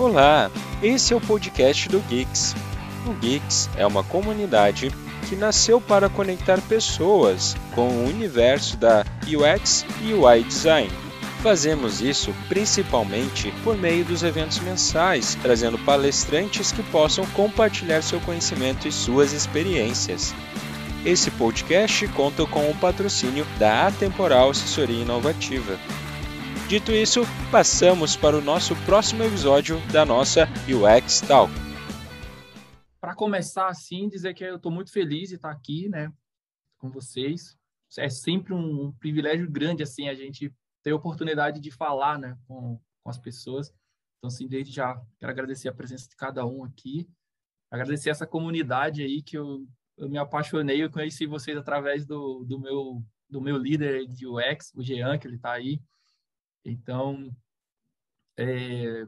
Olá, esse é o podcast do Geeks. O Geeks é uma comunidade que nasceu para conectar pessoas com o universo da UX e UI Design. Fazemos isso principalmente por meio dos eventos mensais, trazendo palestrantes que possam compartilhar seu conhecimento e suas experiências. Esse podcast conta com o patrocínio da Atemporal Assessoria Inovativa. Dito isso, passamos para o nosso próximo episódio da nossa UX Talk. Para começar, assim, dizer que eu estou muito feliz de estar aqui, né, com vocês. É sempre um privilégio grande, assim, a gente ter a oportunidade de falar, né, com, com as pessoas. Então, assim, desde já quero agradecer a presença de cada um aqui, agradecer essa comunidade aí que eu eu me apaixonei, eu conheci vocês através do, do, meu, do meu líder de UX, o Jean, que ele está aí. Então, é,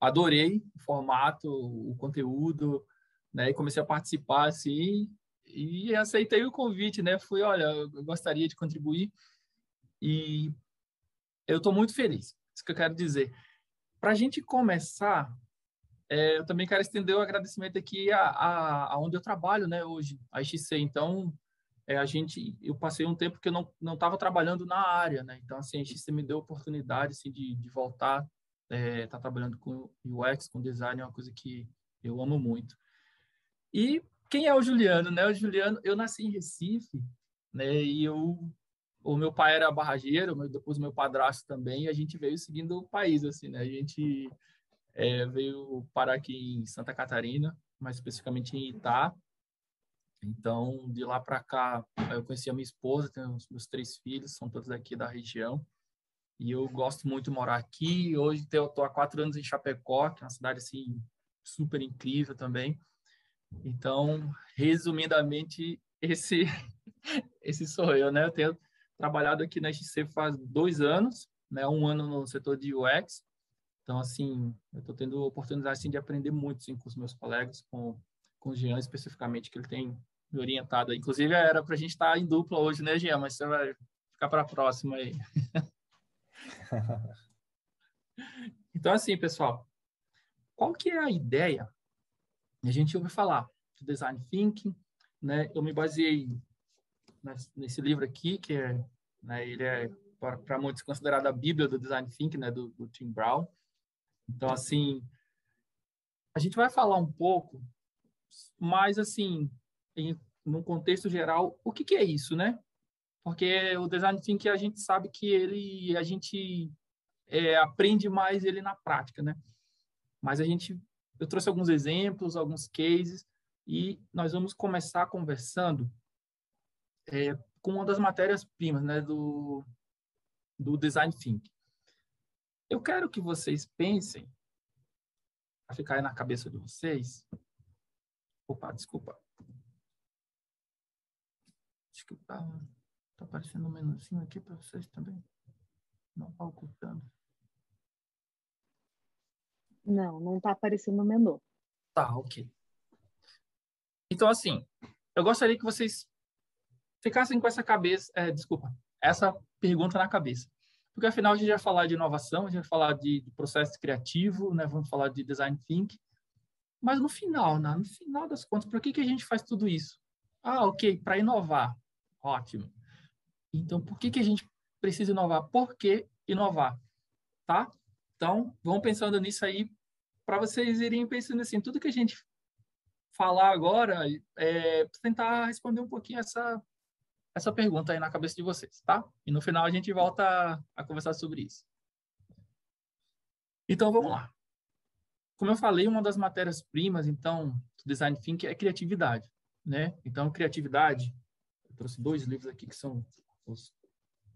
adorei o formato, o conteúdo, né? E comecei a participar, assim, e aceitei o convite, né? Fui, olha, eu gostaria de contribuir e eu estou muito feliz. Isso que eu quero dizer. Para a gente começar, é, eu também quero estender o agradecimento aqui a, a, a, onde eu trabalho, né, hoje, a XC. Então, é, a gente, eu passei um tempo que eu não não estava trabalhando na área, né. Então, assim, a XC me deu a oportunidade assim de, de voltar, é, tá trabalhando com UX, com design, é uma coisa que eu amo muito. E quem é o Juliano, né? O Juliano, eu nasci em Recife, né? E eu o meu pai era barrageiro, depois o meu padrasto também, e a gente veio seguindo o país, assim, né? A gente é, veio parar aqui em Santa Catarina, mais especificamente em Itá. Então, de lá para cá, eu conheci a minha esposa, tenho os meus três filhos, são todos aqui da região. E eu gosto muito de morar aqui. Hoje eu estou há quatro anos em Chapecó, que é uma cidade assim super incrível também. Então, resumidamente, esse esse sou eu, né? Eu tenho trabalhado aqui na XC faz dois anos, né? Um ano no setor de UX então, assim, eu estou tendo oportunidade assim, de aprender muito assim, com os meus colegas, com, com o Jean especificamente, que ele tem me orientado. Inclusive, era para a gente estar tá em dupla hoje, né, Jean? Mas você vai ficar para a próxima aí. então, assim, pessoal, qual que é a ideia? A gente ouve falar do design thinking, né? Eu me baseei nesse livro aqui, que é, né, ele é para muitos considerado a bíblia do design thinking, né, do, do Tim Brown. Então, assim, a gente vai falar um pouco, mas, assim, em, num contexto geral, o que, que é isso, né? Porque o design thinking a gente sabe que ele, a gente é, aprende mais ele na prática, né? Mas a gente, eu trouxe alguns exemplos, alguns cases, e nós vamos começar conversando é, com uma das matérias-primas, né, do, do design thinking. Eu quero que vocês pensem, para ficar aí na cabeça de vocês. Opa, desculpa. Acho que tá, tá aparecendo um menuzinho aqui para vocês também. Não está ocultando. Não, não está aparecendo o menu. Tá, ok. Então, assim, eu gostaria que vocês ficassem com essa cabeça, é, desculpa, essa pergunta na cabeça porque afinal a gente vai falar de inovação, a gente vai falar de, de processo criativo, né? vamos falar de design thinking, mas no final, né? no final das contas, para que, que a gente faz tudo isso? Ah, ok, para inovar, ótimo. Então, por que, que a gente precisa inovar? Por que inovar? Tá? Então, vão pensando nisso aí, para vocês irem pensando assim, tudo que a gente falar agora, é, tentar responder um pouquinho essa, essa pergunta aí na cabeça de vocês, tá? E no final a gente volta a, conversar sobre isso. Então, vamos lá. Como eu falei, uma das matérias-primas, então, do Design Thinking é criatividade, né? Então, criatividade, trouxe dois livros aqui que são os,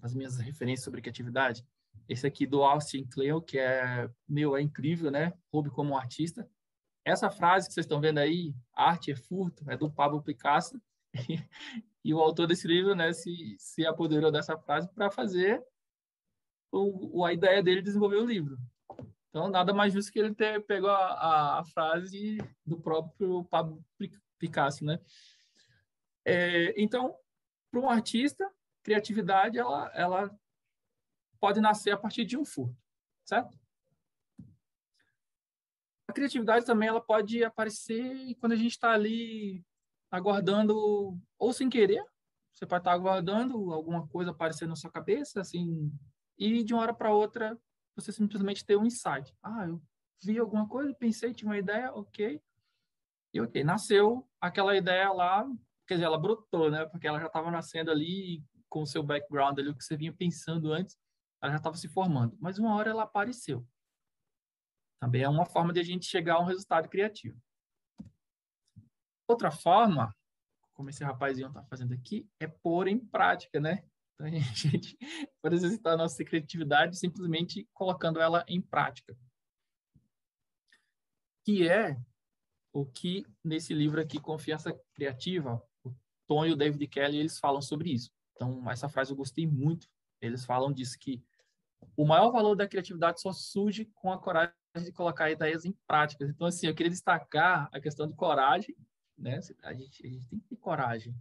as minhas referências sobre criatividade. Esse aqui do Austin Kleon, que é, meu, é incrível, né? Roube como um artista. Essa frase que vocês estão vendo aí, arte é furto, é do Pablo Picasso. E o autor desse livro né, se, se apoderou dessa frase para fazer o, a ideia dele desenvolver o livro. Então, nada mais justo que ele ter pegou a, a, a frase do próprio Pablo Picasso, né? É, então, para um artista, criatividade ela, ela pode nascer a partir de um furto, certo? a criatividade também ela pode aparecer quando a gente está ali aguardando, ou sem querer, você pode estar tá aguardando alguma coisa aparecer na sua cabeça, assim, e de uma hora para outra você simplesmente ter um insight. Ah, eu vi alguma coisa, pensei, tinha uma ideia, ok. E ok, nasceu aquela ideia lá, quer dizer, ela brotou, né? Porque ela já estava nascendo ali com o seu background ali, o que você vinha pensando antes, ela já estava se formando. Mas uma hora ela apareceu. Também é uma forma de a gente chegar a um resultado criativo. Outra forma, como esse rapazinho está fazendo aqui, é pôr em prática, né? Então, a gente pode exercitar a nossa criatividade simplesmente colocando ela em prática. Que é o que nesse livro aqui, Confiança Criativa, Tom e o David Kelly, eles falam sobre isso. Então, essa frase eu gostei muito. Eles falam disso que o maior valor da criatividade só surge com a coragem de colocar ideias em práticas. Então, assim, eu queria destacar a questão de coragem, né? A gente, a gente tem que ter coragem.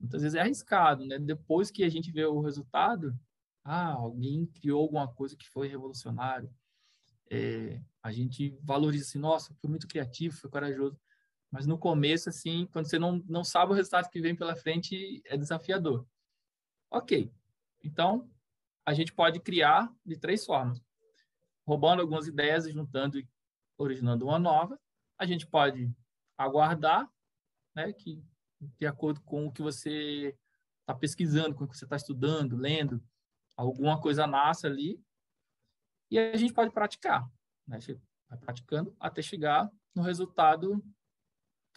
Muitas vezes é arriscado, né? Depois que a gente vê o resultado, ah, alguém criou alguma coisa que foi revolucionário. É, a gente valoriza assim, nossa, foi muito criativo, foi corajoso. Mas no começo, assim, quando você não, não sabe o resultado que vem pela frente, é desafiador. Ok. Então, a gente pode criar de três formas roubando algumas ideias juntando e originando uma nova. A gente pode aguardar, né, que de acordo com o que você está pesquisando, com o que você está estudando, lendo, alguma coisa nasce ali. E a gente pode praticar, né? Vai praticando até chegar no resultado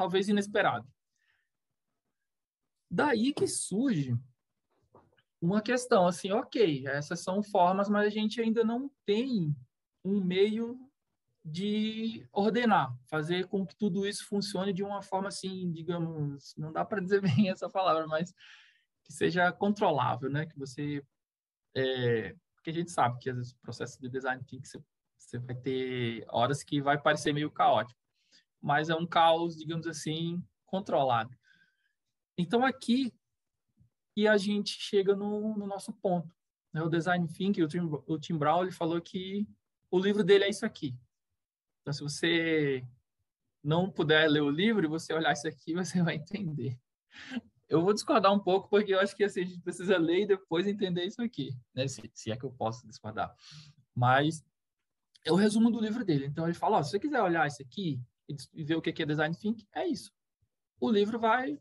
talvez inesperado. Daí que surge uma questão assim, ok, essas são formas, mas a gente ainda não tem um meio de ordenar, fazer com que tudo isso funcione de uma forma assim, digamos, não dá para dizer bem essa palavra, mas que seja controlável, né? Que você, é, porque a gente sabe que às vezes o processo de design que ser, você vai ter horas que vai parecer meio caótico, mas é um caos, digamos assim, controlado. Então aqui e a gente chega no, no nosso ponto, né? O design thinking, o Tim, o Tim Brown, ele falou que o livro dele é isso aqui. Então, se você não puder ler o livro e você olhar isso aqui, você vai entender. Eu vou discordar um pouco, porque eu acho que assim, a gente precisa ler e depois entender isso aqui, né? se, se é que eu posso discordar. Mas é o resumo do livro dele. Então, ele fala, ó, se você quiser olhar isso aqui e ver o que é design thinking, é isso. O livro vai,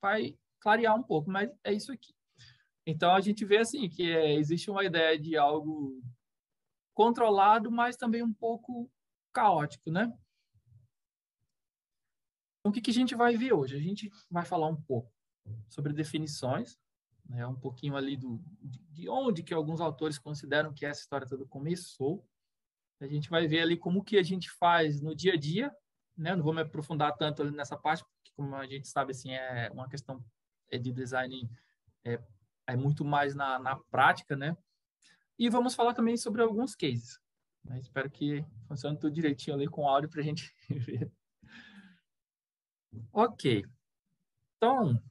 vai clarear um pouco, mas é isso aqui. Então, a gente vê assim, que é, existe uma ideia de algo controlado, mas também um pouco caótico, né? Então, o que, que a gente vai ver hoje? A gente vai falar um pouco sobre definições, né? um pouquinho ali do, de onde que alguns autores consideram que essa história toda começou. A gente vai ver ali como que a gente faz no dia a dia, né? Não vou me aprofundar tanto nessa parte, porque como a gente sabe, assim, é uma questão é de design é, é muito mais na, na prática, né? E vamos falar também sobre alguns cases. Né? Espero que funcione tudo direitinho ali com o áudio para a gente ver. Ok. Então,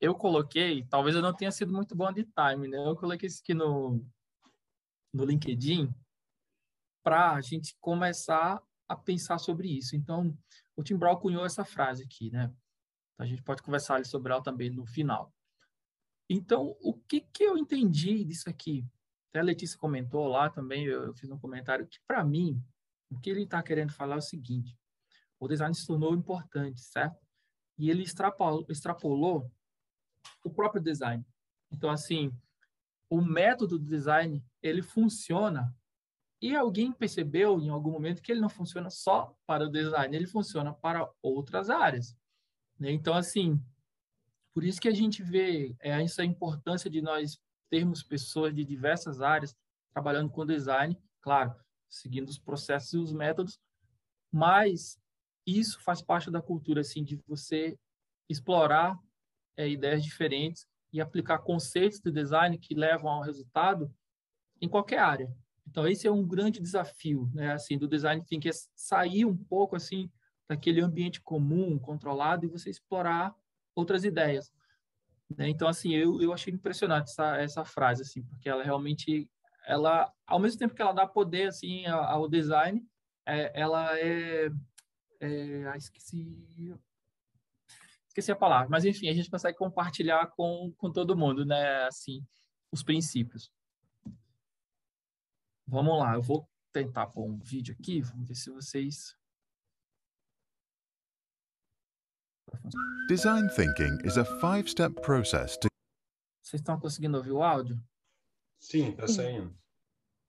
eu coloquei, talvez eu não tenha sido muito bom de time, né? Eu coloquei isso aqui no, no LinkedIn para a gente começar a pensar sobre isso. Então, o Tim Brown cunhou essa frase aqui, né? Então, a gente pode conversar sobre ela também no final. Então, o que, que eu entendi disso aqui? Até a Letícia comentou lá também, eu, fiz um comentário que, para mim, o que ele está querendo falar é o seguinte: o design se tornou importante, certo? E ele extrapolou, extrapolou o próprio design. Então, assim, o método do design, ele funciona e alguém percebeu em algum momento que ele não funciona só para o design, ele funciona para outras áreas. Né? Então, assim, por isso que a gente vê é, essa importância de nós termos pessoas de diversas áreas trabalhando com design, claro, seguindo os processos e os métodos, mas isso faz parte da cultura, assim, de você explorar é, ideias diferentes e aplicar conceitos de design que levam ao resultado em qualquer área. Então, esse é um grande desafio, né, assim, do design thinking, é sair um pouco, assim, daquele ambiente comum, controlado, e você explorar outras ideias. Né? Então, assim, eu, eu achei impressionante essa, essa frase, assim, porque ela realmente, ela, ao mesmo tempo que ela dá poder, assim, ao, design, é, ela é, É, ah, esqueci. Esqueci a palavra, mas enfim, a gente consegue compartilhar com, com todo mundo, né? Assim, os princípios. Vamos lá, eu vou tentar pôr um vídeo aqui, vamos ver se vocês. Design thinking is a five-step process to Vocês estão conseguindo ouvir o áudio? Sim, tá saindo.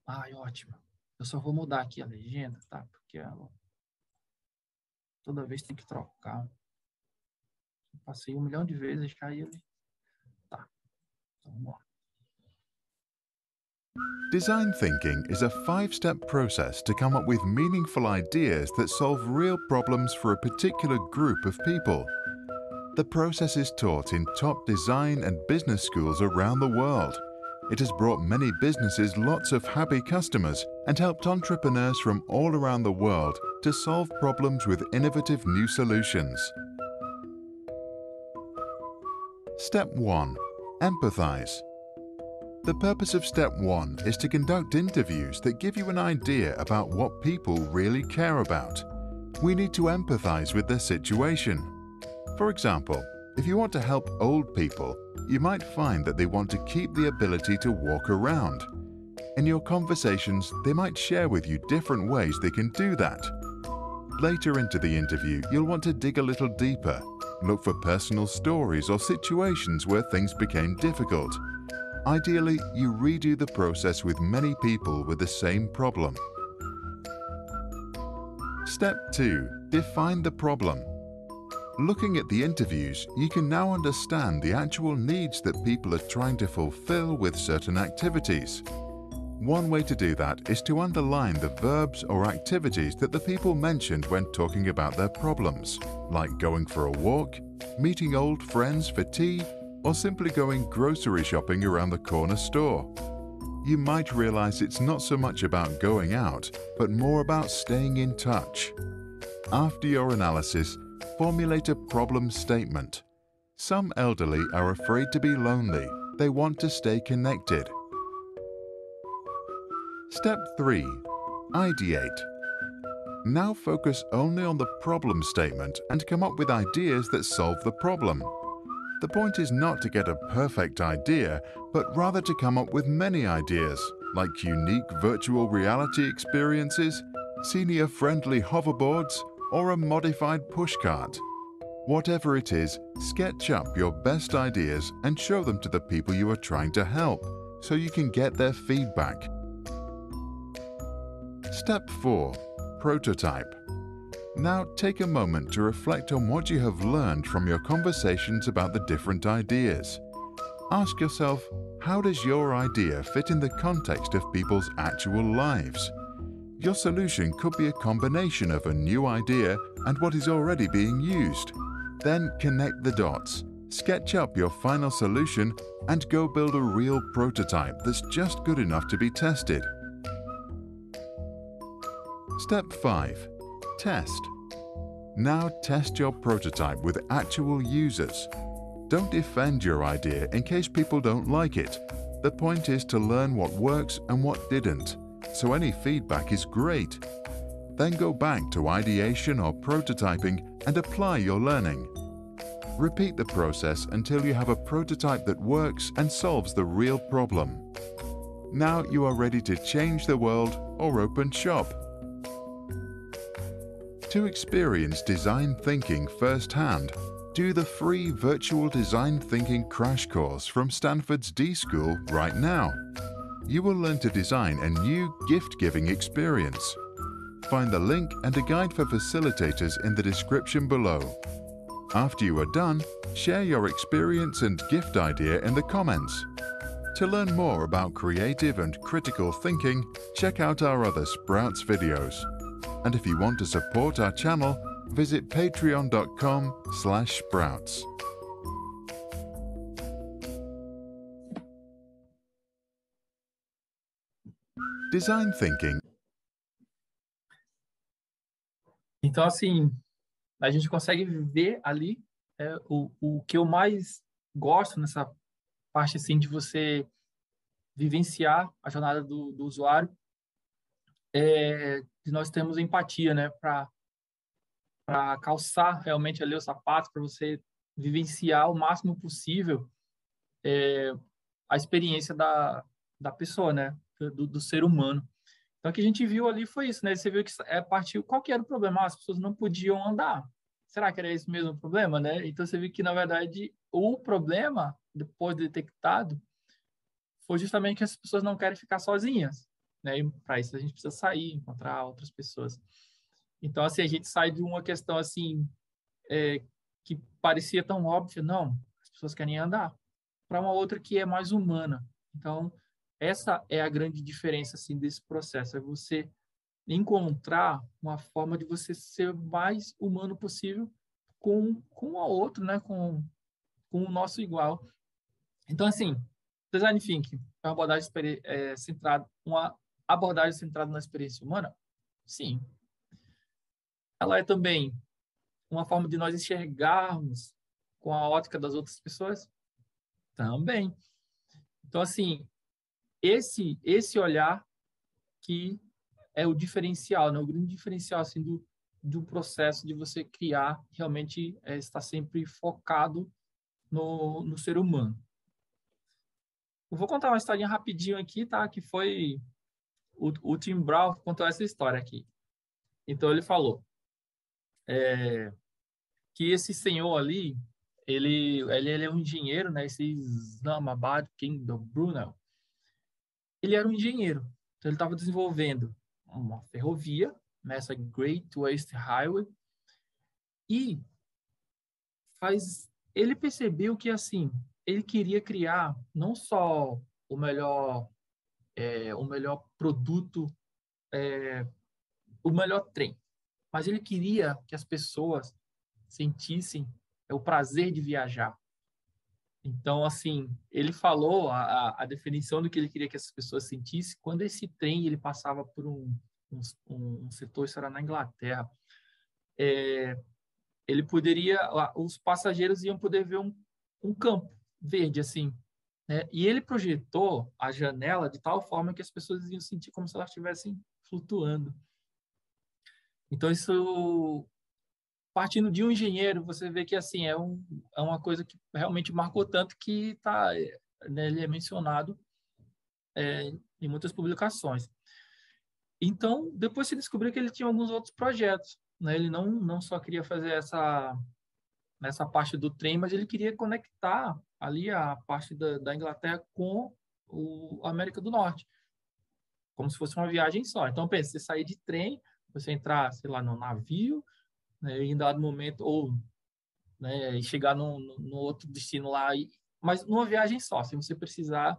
Ai, ótimo. Eu só vou mudar aqui a legenda, tá? Porque ela... toda vez tem que trocar. Eu passei um milhão de vezes, caiu. Tá. Então, vamos lá. Design thinking is a five step process to come up with meaningful ideas that solve real problems for a particular group of people. The process is taught in top design and business schools around the world. It has brought many businesses lots of happy customers and helped entrepreneurs from all around the world to solve problems with innovative new solutions. Step 1 Empathize. The purpose of step one is to conduct interviews that give you an idea about what people really care about. We need to empathize with their situation. For example, if you want to help old people, you might find that they want to keep the ability to walk around. In your conversations, they might share with you different ways they can do that. Later into the interview, you'll want to dig a little deeper, look for personal stories or situations where things became difficult. Ideally, you redo the process with many people with the same problem. Step 2. Define the problem. Looking at the interviews, you can now understand the actual needs that people are trying to fulfill with certain activities. One way to do that is to underline the verbs or activities that the people mentioned when talking about their problems, like going for a walk, meeting old friends for tea, or simply going grocery shopping around the corner store. You might realize it's not so much about going out, but more about staying in touch. After your analysis, formulate a problem statement. Some elderly are afraid to be lonely. They want to stay connected. Step 3. Ideate. Now focus only on the problem statement and come up with ideas that solve the problem. The point is not to get a perfect idea, but rather to come up with many ideas, like unique virtual reality experiences, senior friendly hoverboards, or a modified pushcart. Whatever it is, sketch up your best ideas and show them to the people you are trying to help so you can get their feedback. Step 4 Prototype. Now take a moment to reflect on what you have learned from your conversations about the different ideas. Ask yourself, how does your idea fit in the context of people's actual lives? Your solution could be a combination of a new idea and what is already being used. Then connect the dots, sketch up your final solution, and go build a real prototype that's just good enough to be tested. Step 5 Test. Now test your prototype with actual users. Don't defend your idea in case people don't like it. The point is to learn what works and what didn't, so any feedback is great. Then go back to ideation or prototyping and apply your learning. Repeat the process until you have a prototype that works and solves the real problem. Now you are ready to change the world or open shop. To experience design thinking firsthand, do the free virtual design thinking crash course from Stanford's D School right now. You will learn to design a new gift giving experience. Find the link and a guide for facilitators in the description below. After you are done, share your experience and gift idea in the comments. To learn more about creative and critical thinking, check out our other Sprouts videos. And if you want to support our channel, visit patreon.com slash sprouts. Design thinking Então, assim, a gente consegue ver ali é, o, o que eu mais gosto nessa parte, assim, de você vivenciar a jornada do, do usuário, é, nós temos empatia, né, para para calçar realmente ali os sapatos, para você vivenciar o máximo possível é, a experiência da, da pessoa, né? Do, do, ser humano. Então, o que a gente viu ali foi isso, né? Você viu que é partiu, qual que era o problema? Ah, as pessoas não podiam andar. Será que era esse mesmo problema, né? Então, você viu que, na verdade, o problema, depois de detectado, foi justamente que as pessoas não querem ficar sozinhas, né? E para isso a gente precisa sair, encontrar outras pessoas. Então, assim, a gente sai de uma questão, assim, é, que parecia tão óbvia, não, as pessoas querem andar, para uma outra que é mais humana. Então, essa é a grande diferença, assim, desse processo, é você encontrar uma forma de você ser mais humano possível com, com o outro, né, com, com o nosso igual. Então, assim, design thinking é uma abordagem é, centrada, uma abordagem centrada na experiência humana? Sim, ela é também uma forma de nós enxergarmos com a ótica das outras pessoas? Também. Então, assim, esse esse olhar que é o diferencial, né? o grande diferencial assim, do, do processo de você criar, realmente é, estar sempre focado no, no ser humano. Eu vou contar uma historinha rapidinho aqui, tá? Que foi o, o Tim Brown contou essa história aqui. Então ele falou: é, que esse senhor ali, ele, ele, ele é um engenheiro, né? Esse Islamabad King do Brunel. Ele era um engenheiro. Então, ele estava desenvolvendo uma ferrovia, nessa? Great West Highway, e faz, ele percebeu que, assim, ele queria criar não só o melhor, é, o melhor produto, é, o melhor trem, mas ele queria que as pessoas sentissem o prazer de viajar. Então, assim, ele falou a, a definição do que ele queria que essas pessoas sentissem quando esse trem ele passava por um, um, um setor, isso era na Inglaterra, é, ele poderia, os passageiros iam poder ver um, um campo verde, assim, né? E ele projetou a janela de tal forma que as pessoas iam sentir como se elas estivessem flutuando. Então, isso, partindo de um engenheiro, você vê que assim é, um, é uma coisa que realmente marcou tanto que tá, né, ele é mencionado é, em muitas publicações. Então, depois se descobriu que ele tinha alguns outros projetos. Né? Ele não, não só queria fazer essa, essa parte do trem, mas ele queria conectar ali a parte da, da Inglaterra com o, a América do Norte, como se fosse uma viagem só. Então, pense, você sair de trem, você entrar, sei lá, no navio, né, em dado momento, ou né, chegar no, no, outro destino lá, e, mas numa viagem só, sem você precisar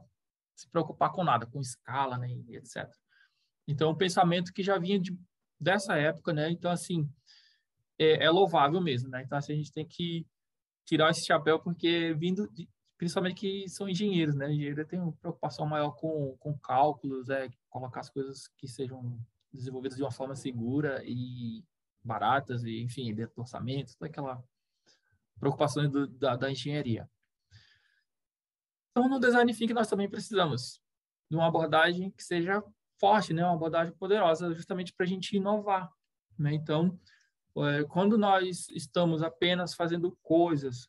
se preocupar com nada, com escala, né, etc. Então, um pensamento que já vinha de, dessa época, né, então, assim, é, é louvável mesmo, né, então, assim, a gente tem que tirar esse chapéu, porque vindo, de, principalmente que são engenheiros, né, engenheiro tem uma preocupação maior com, com cálculos, é, colocar as coisas que sejam desenvolvidas de uma forma segura e baratas, e enfim, dentro do orçamento, toda aquela preocupação do, da, da engenharia. Então, no design thinking, nós também precisamos de uma abordagem que seja forte, né? uma abordagem poderosa, justamente para a gente inovar. Né? Então, quando nós estamos apenas fazendo coisas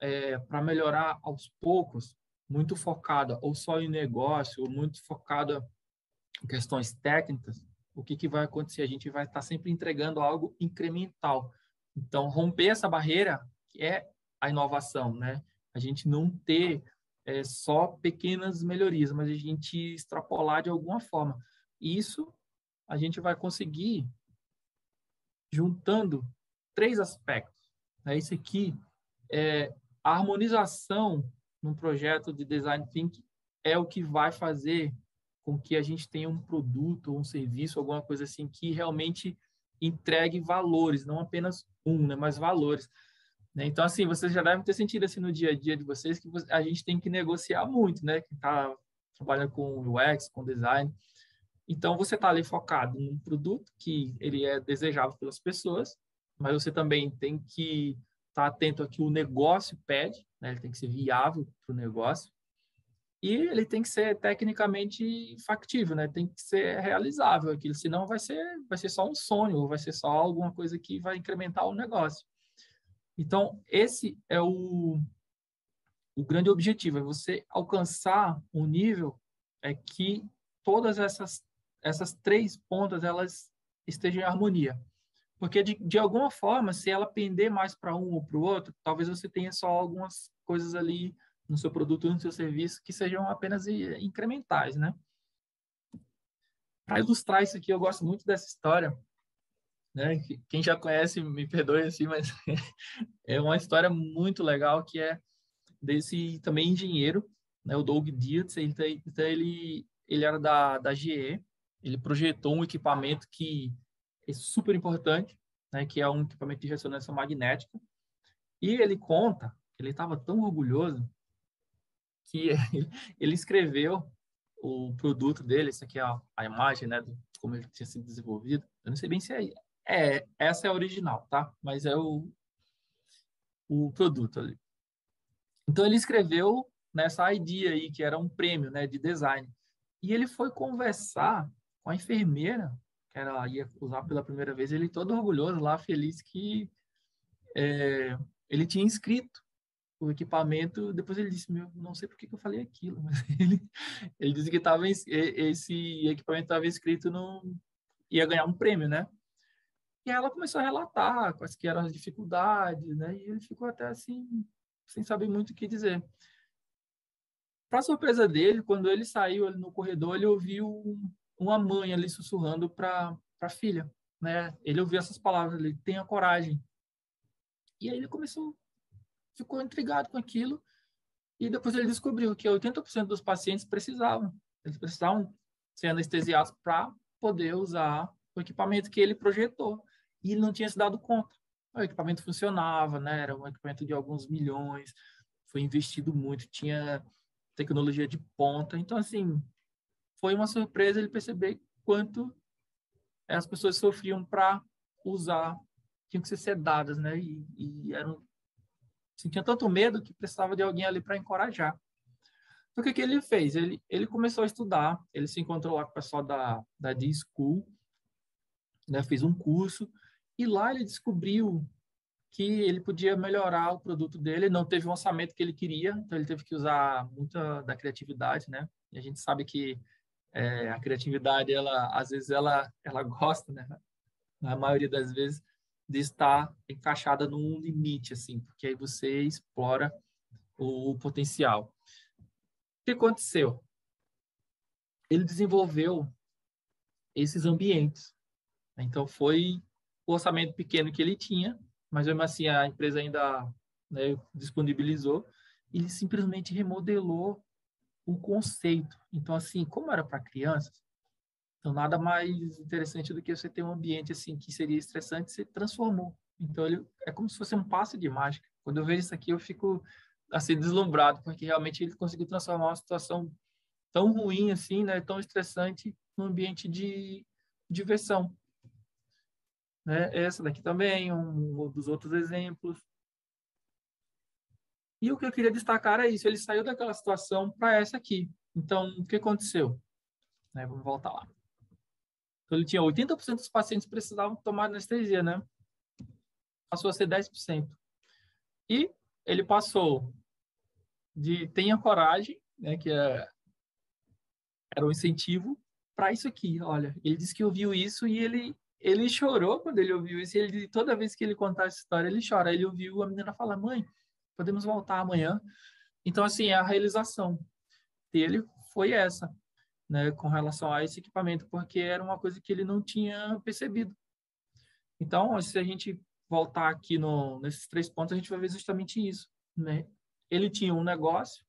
é, para melhorar aos poucos, muito focada ou só em negócio, ou muito focada em questões técnicas, o que, que vai acontecer? A gente vai estar sempre entregando algo incremental. Então, romper essa barreira é a inovação, né? A gente não ter é, só pequenas melhorias, mas a gente extrapolar de alguma forma. Isso a gente vai conseguir juntando três aspectos. Né? Esse aqui é a harmonização num projeto de design thinking é o que vai fazer com que a gente tenha um produto, um serviço, alguma coisa assim que realmente entregue valores, não apenas um, né, mas valores. Né? Então, assim, vocês já devem ter sentido assim no dia a dia de vocês que a gente tem que negociar muito, né? Quem está trabalhando com UX, com design. Então, você está ali focado num produto que ele é desejável pelas pessoas, mas você também tem que estar tá atento ao que o negócio pede, né? Ele tem que ser viável para o negócio. e ele tem que ser tecnicamente factível, né? Tem que ser realizável aquilo, senão vai ser vai ser só um sonho, ou vai ser só alguma coisa que vai incrementar o negócio. Então, esse é o o grande objetivo, é você alcançar um nível é que todas essas essas três pontas elas estejam em harmonia. Porque, de, de alguma forma, se ela pender mais para um ou para o outro, talvez você tenha só algumas coisas ali no seu produto, no seu serviço, que sejam apenas incrementais, né? Para ilustrar isso aqui, eu gosto muito dessa história, né? Quem já conhece, me perdoe assim, mas é uma história muito legal que é desse também engenheiro, né? O Doug Dietz, ele, então ele, ele era da, da GE, ele projetou um equipamento que é super importante, né? Que é um equipamento de ressonância magnética, e ele conta ele estava tão orgulhoso que ele escreveu o produto dele, isso aqui é a, a imagem, né, do, como ele tinha sido desenvolvido. Eu não sei bem se é, é essa é a original, tá? Mas é o o produto ali. Então ele escreveu nessa idea aí que era um prêmio, né, de design. E ele foi conversar com a enfermeira que ela ia usar pela primeira vez. Ele todo orgulhoso lá, feliz que é, ele tinha inscrito o equipamento, depois ele disse, meu, não sei por que, eu falei aquilo, mas ele, ele disse que tava, esse equipamento estava escrito no... ia ganhar um prêmio, né? E ela começou a relatar quais que eram as dificuldades, né? E ele ficou até assim, sem saber muito o que dizer. Para surpresa dele, quando ele saiu ali no corredor, ele ouviu uma mãe ali sussurrando para a filha, né? Ele ouviu essas palavras ali, tenha coragem. E aí ele começou ficou intrigado com aquilo e depois ele descobriu que 80% dos pacientes precisavam, eles precisavam ser anestesiados para poder usar o equipamento que ele projetou e ele não tinha se dado conta. O equipamento funcionava, né? Era um equipamento de alguns milhões, foi investido muito, tinha tecnologia de ponta. Então, assim, foi uma surpresa ele perceber quanto as pessoas sofriam para usar, tinham que ser sedadas, né? E, e eram sentia tanto medo que precisava de alguém ali para encorajar. Então, o que, que ele fez? Ele, ele começou a estudar, ele se encontrou lá com o pessoal da, da D-School, né, fez um curso, e lá ele descobriu que ele podia melhorar o produto dele, não teve o orçamento que ele queria, então ele teve que usar muita da criatividade, né? E a gente sabe que é, a criatividade, ela às vezes ela ela gosta, né? Na maioria das vezes de estar encaixada num limite, assim, porque aí você explora o, o potencial. O que aconteceu? Ele desenvolveu esses ambientes. Então, foi o orçamento pequeno que ele tinha, mas mesmo assim a empresa ainda né, disponibilizou, ele simplesmente remodelou o conceito. Então, assim, como era para crianças, então, nada mais interessante do que você ter um ambiente assim que seria estressante, se transformou. Então, ele é como se fosse um passe de mágica. Quando eu vejo isso aqui, eu fico assim deslumbrado, porque realmente ele conseguiu transformar uma situação tão ruim assim, né, tão estressante, num ambiente de diversão. Né? Essa daqui também, um dos outros exemplos. E o que eu queria destacar é isso, ele saiu daquela situação para essa aqui. Então, o que aconteceu? Né, vamos voltar lá. Então, ele tinha 80% dos pacientes precisavam tomar anestesia, né? Passou a ser 10%. E ele passou de tenha coragem, né, que é, era um incentivo, para isso aqui. Olha, ele disse que ouviu isso e ele ele chorou quando ele ouviu isso. Ele toda vez que ele contar essa história, ele chora. Ele ouviu a menina falar: "Mãe, podemos voltar amanhã". Então assim, a realização dele foi essa né, com relação a esse equipamento, porque era uma coisa que ele não tinha percebido. Então, se a gente voltar aqui no, nesses três pontos, a gente vai ver justamente isso. Né? Ele tinha um negócio,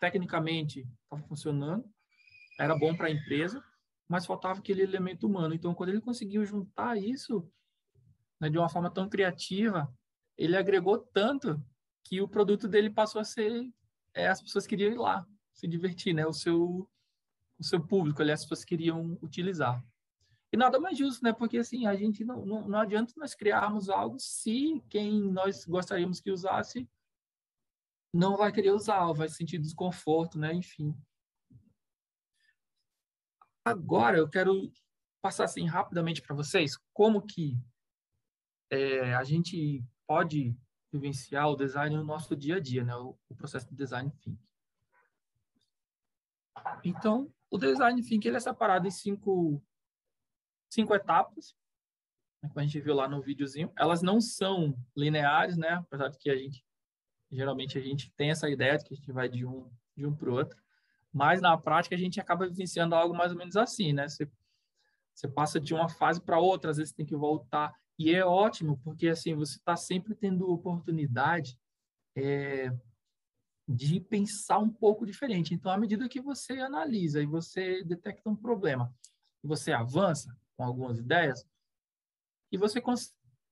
tecnicamente estava funcionando, era bom para a empresa, mas faltava aquele elemento humano. Então, quando ele conseguiu juntar isso né, de uma forma tão criativa, ele agregou tanto que o produto dele passou a ser é, as pessoas queriam ir lá se divertir, né? O seu o seu público, aliás, as pessoas queriam utilizar. E nada mais justo, né? Porque assim, a gente não, não, não adianta nós criarmos algo se quem nós gostaríamos que usasse não vai querer usar, vai sentir desconforto, né? Enfim. Agora eu quero passar assim rapidamente para vocês como que é, a gente pode vivenciar o design no nosso dia a dia, né? O, o processo de design thinking. Então, o design thinking ele é separado em cinco cinco etapas, né, como a gente viu lá no videozinho. Elas não são lineares, né? Apesar de que a gente geralmente a gente tem essa ideia de que a gente vai de um de um para o outro, mas na prática a gente acaba vivenciando algo mais ou menos assim, né? Você, você passa de uma fase para outra, às vezes tem que voltar e é ótimo porque assim você está sempre tendo oportunidade é, de pensar um pouco diferente. Então, à medida que você analisa e você detecta um problema, você avança com algumas ideias e você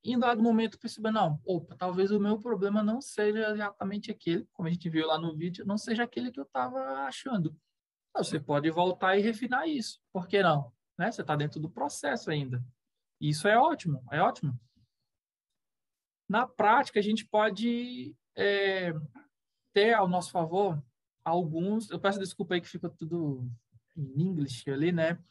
em dado momento perceber, não, opa, talvez o meu problema não seja exatamente aquele, como a gente viu lá no vídeo, não seja aquele que eu estava achando. Você pode voltar e refinar isso. Por que não? Né? Você está dentro do processo ainda. Isso é ótimo, é ótimo. Na prática, a gente pode é, ter ao nosso favor alguns. Eu peço desculpa aí que fica tudo em inglês ali, né?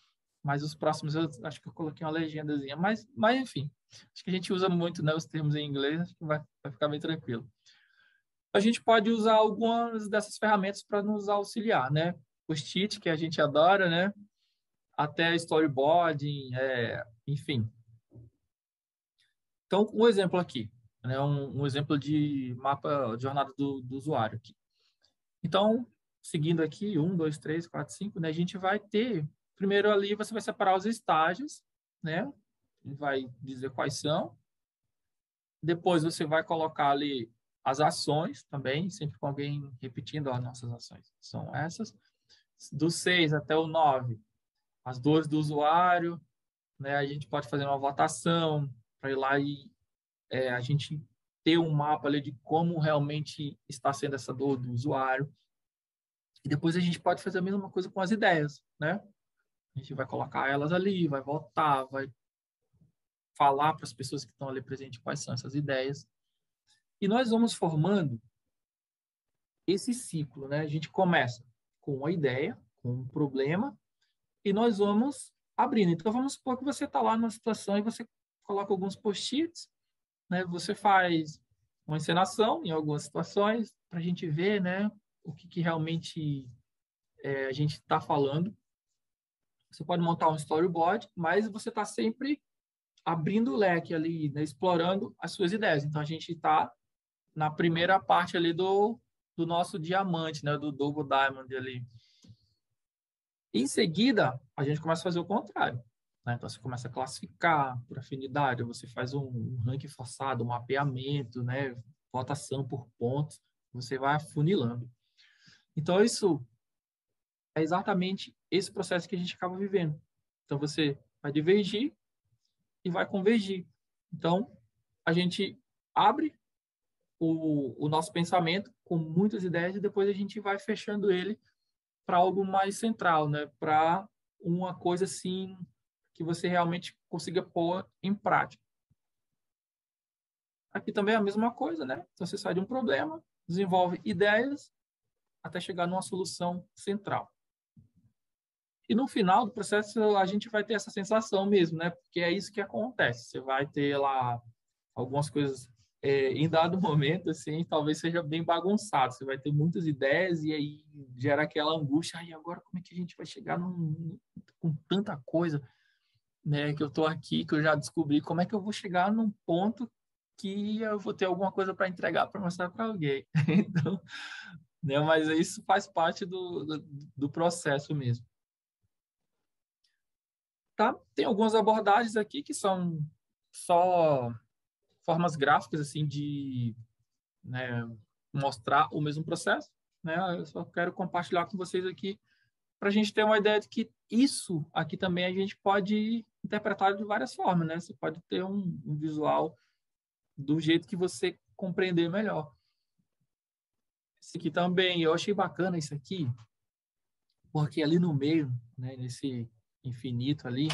Mas os próximos eu acho que eu coloquei uma legendazinha. Mas, mas enfim, acho que a gente usa muito né, os termos em inglês, acho que vai, vai ficar bem tranquilo. A gente pode usar algumas dessas ferramentas para nos auxiliar, né? O Stitch, que a gente adora, né? Até storyboarding, é, enfim. Então, um exemplo aqui, né? um, um exemplo de mapa de jornada do, do usuário aqui. Então, seguindo aqui, um, dois, três, quatro, cinco, né? A gente vai ter Primeiro ali você vai separar os estágios, né? Vai dizer quais são. Depois você vai colocar ali as ações também, sempre com alguém repetindo as nossas ações. São essas. Do 6 até o 9, as dores do usuário, né? A gente pode fazer uma votação para ir lá e é, a gente ter um mapa ali de como realmente está sendo essa dor do usuário. E depois a gente pode fazer a mesma coisa com as ideias, né? A gente vai colocar elas ali, vai votar, vai falar para as pessoas que estão ali presentes quais são essas ideias. E nós vamos formando esse ciclo, né? A gente começa com uma ideia, com um problema, e nós vamos abrindo. Então, vamos supor que você está lá numa situação e você coloca alguns post-its, né? Você faz uma encenação em algumas situações para a gente ver, né? O que, que realmente é, a gente está falando. Você pode montar um storyboard, mas você está sempre abrindo o leque ali, né, explorando as suas ideias. Então, a gente está na primeira parte ali do, do nosso diamante, né, do Double Diamond ali. Em seguida, a gente começa a fazer o contrário. Né? Então, você começa a classificar por afinidade, você faz um, ranking forçado, um mapeamento, né? votação por pontos, você vai afunilando. Então, isso é exatamente esse processo que a gente acaba vivendo. Então, você vai divergir e vai convergir. Então, a gente abre o, o nosso pensamento com muitas ideias e depois a gente vai fechando ele para algo mais central, né? Para uma coisa assim que você realmente consiga pôr em prática. Aqui também é a mesma coisa, né? Então você sai de um problema, desenvolve ideias até chegar numa solução central. E no final do processo a gente vai ter essa sensação mesmo, né? Porque é isso que acontece. Você vai ter lá algumas coisas é, em dado momento, assim, talvez seja bem bagunçado. Você vai ter muitas ideias e aí gera aquela angústia. Aí agora como é que a gente vai chegar num, com tanta coisa, né? Que eu tô aqui, que eu já descobri. Como é que eu vou chegar num ponto que eu vou ter alguma coisa para entregar para mostrar para alguém? então, né? Mas isso faz parte do, do, do processo mesmo. Tá? Tem algumas abordagens aqui que são só formas gráficas assim de né, mostrar o mesmo processo. Né? Eu só quero compartilhar com vocês aqui para a gente ter uma ideia de que isso aqui também a gente pode interpretar de várias formas, né? Você pode ter um, um visual do jeito que você compreender melhor. Esse aqui também, eu achei bacana isso aqui, porque ali no meio, né, nesse infinito ali,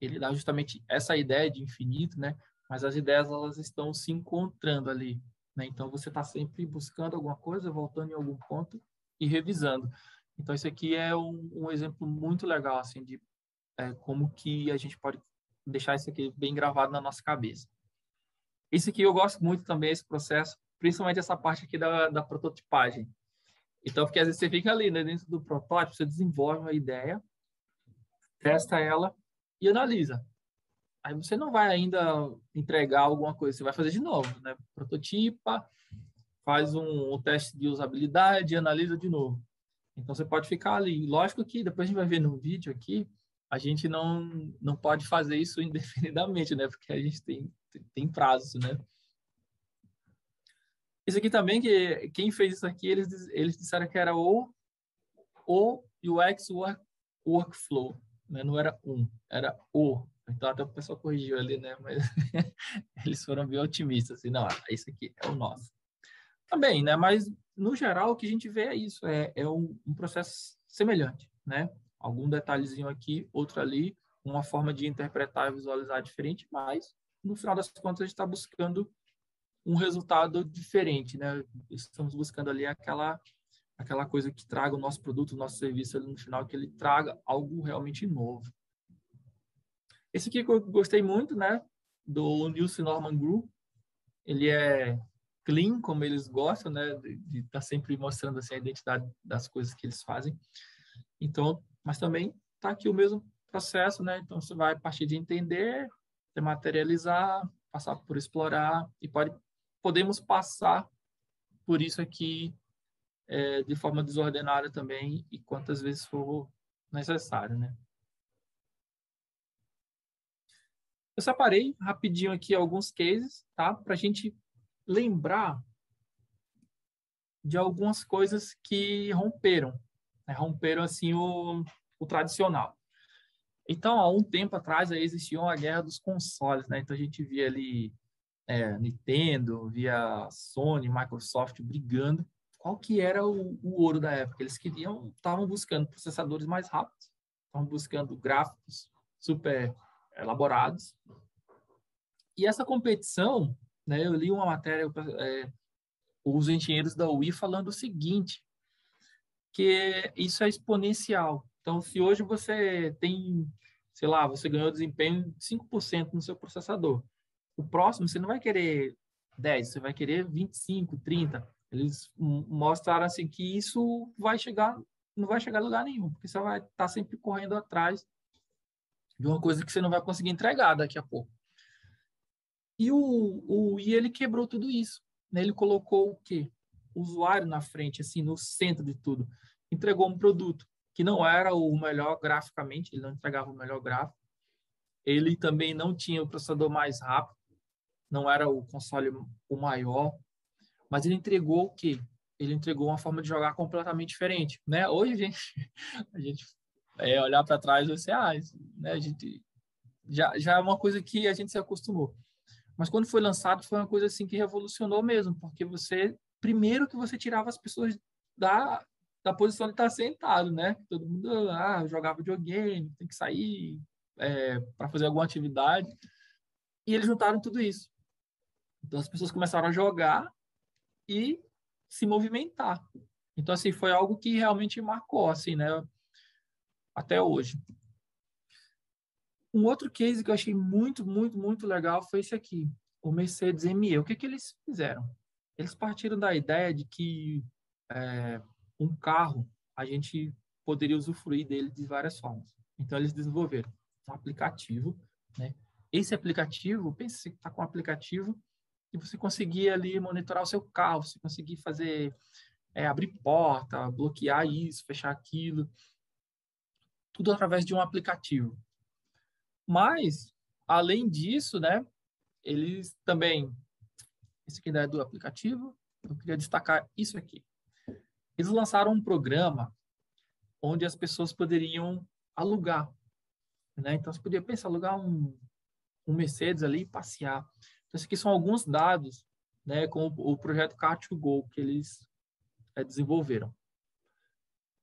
ele dá justamente essa ideia de infinito, né? Mas as ideias elas estão se encontrando ali, Né? Então, você está sempre buscando alguma coisa, voltando em algum ponto e revisando. Então, isso aqui é um, um exemplo muito legal, assim, de é, como que a gente pode deixar isso aqui bem gravado na nossa cabeça. Isso aqui eu gosto muito também, esse processo, principalmente essa parte aqui da, da prototipagem. Então, porque às vezes você fica ali, né, dentro do protótipo, você desenvolve uma ideia, testa ela e analisa. Aí você não vai ainda entregar alguma coisa, você vai fazer de novo, né? Prototipa, faz um, um teste de usabilidade analisa de novo. Então você pode ficar ali. Lógico que depois a gente vai ver no vídeo aqui, a gente não, não pode fazer isso indefinidamente, né? Porque a gente tem, tem prazo, né? Isso aqui também, que quem fez isso aqui, eles, eles disseram que era o, o UX work, Workflow, né? não era um, era o. Então até o pessoal corrigiu ali, né? Mas eles foram bem otimistas, assim, não, esse aqui é o nosso. Também, né? Mas no geral o que a gente vê é isso, é, é um, um processo semelhante, né? algum detalhezinho aqui, outro ali, uma forma de interpretar e visualizar diferente, mas no final das contas a gente está buscando um resultado diferente, né? Estamos buscando ali aquela aquela coisa que traga o nosso produto, o nosso serviço ali no final, que ele traga algo realmente novo. Esse aqui que eu gostei muito, né? Do Nilson Norman Group. Ele é clean, como eles gostam, né? De estar tá sempre mostrando assim, a identidade das coisas que eles fazem. Então, mas também está aqui o mesmo processo, né? Então você vai partir de entender, de materializar, passar por explorar e pode podemos passar por isso aqui é, de forma desordenada também e quantas vezes for necessário, né? Eu separei rapidinho aqui alguns cases, tá? Para a gente lembrar de algumas coisas que romperam, né, romperam assim o, o tradicional. Então, há um tempo atrás aí existia uma guerra dos consoles, né? Então a gente via ali é, Nintendo, via Sony, Microsoft brigando. Qual que era o, o ouro da época? Eles queriam, estavam buscando processadores mais rápidos, estavam buscando gráficos super elaborados. E essa competição, né? Eu li uma matéria, é, os engenheiros da UI falando o seguinte: que isso é exponencial. Então, se hoje você tem, sei lá, você ganhou desempenho de 5% no seu processador, o próximo você não vai querer 10, você vai querer 25, 30. Eles mostraram assim que isso vai chegar, não vai chegar a lugar nenhum, porque você vai estar tá sempre correndo atrás de uma coisa que você não vai conseguir entregar daqui a pouco. E o, o e ele quebrou tudo isso. Né? Ele colocou o quê? O usuário na frente, assim, no centro de tudo entregou um produto que não era o melhor graficamente, ele não entregava o melhor gráfico. Ele também não tinha o processador mais rápido, não era o console o maior, mas ele entregou o quê? Ele entregou uma forma de jogar completamente diferente, né? Hoje a gente, a gente é, olhar para trás e você, ah, né, a gente já, já é uma coisa que a gente se acostumou. Mas quando foi lançado foi uma coisa assim que revolucionou mesmo, porque você primeiro que você tirava as pessoas da da posição de estar sentado, né? Todo mundo ah, jogava videogame, tem que sair é, para fazer alguma atividade. E eles juntaram tudo isso. Então as pessoas começaram a jogar e se movimentar. Então assim foi algo que realmente marcou assim, né? Até hoje. Um outro case que eu achei muito, muito, muito legal foi esse aqui, o Mercedes ME. O que que eles fizeram? Eles partiram da ideia de que é, um carro, a gente poderia usufruir dele de várias formas. Então, eles desenvolveram um aplicativo, né? Esse aplicativo, pense que está com um aplicativo e você conseguia ali monitorar o seu carro, você conseguir fazer, é, abrir porta, bloquear isso, fechar aquilo, tudo através de um aplicativo. Mas, além disso, né, eles também, esse aqui é do aplicativo, eu queria destacar isso aqui. Eles lançaram um programa onde as pessoas poderiam alugar. Né? Então, você podia pensar, alugar um, um Mercedes ali e passear. Então, esses aqui são alguns dados né, com o, o projeto Car2Go que eles é, desenvolveram.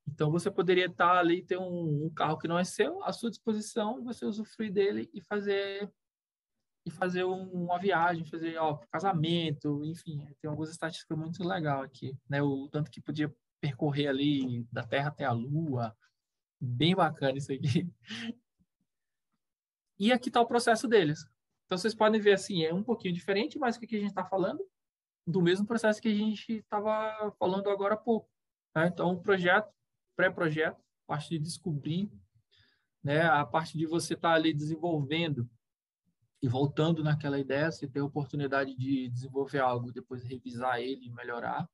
Então, você poderia estar ali, ter um, um, carro que não é seu, à sua disposição, você usufruir dele e fazer e fazer um, uma viagem, fazer ó, casamento, enfim, tem algumas estatísticas muito legal aqui, né? O tanto que podia percorrer ali da Terra até a Lua, bem bacana isso aqui. E aqui está o processo deles. Então vocês podem ver assim, é um pouquinho diferente, mas o que a gente está falando? Do mesmo processo que a gente estava falando agora há pouco. Né? Então, o projeto, pré-projeto, parte de descobrir, né? a parte de você estar tá ali desenvolvendo e voltando naquela ideia, você ter a oportunidade de desenvolver algo, depois revisar ele e melhorar.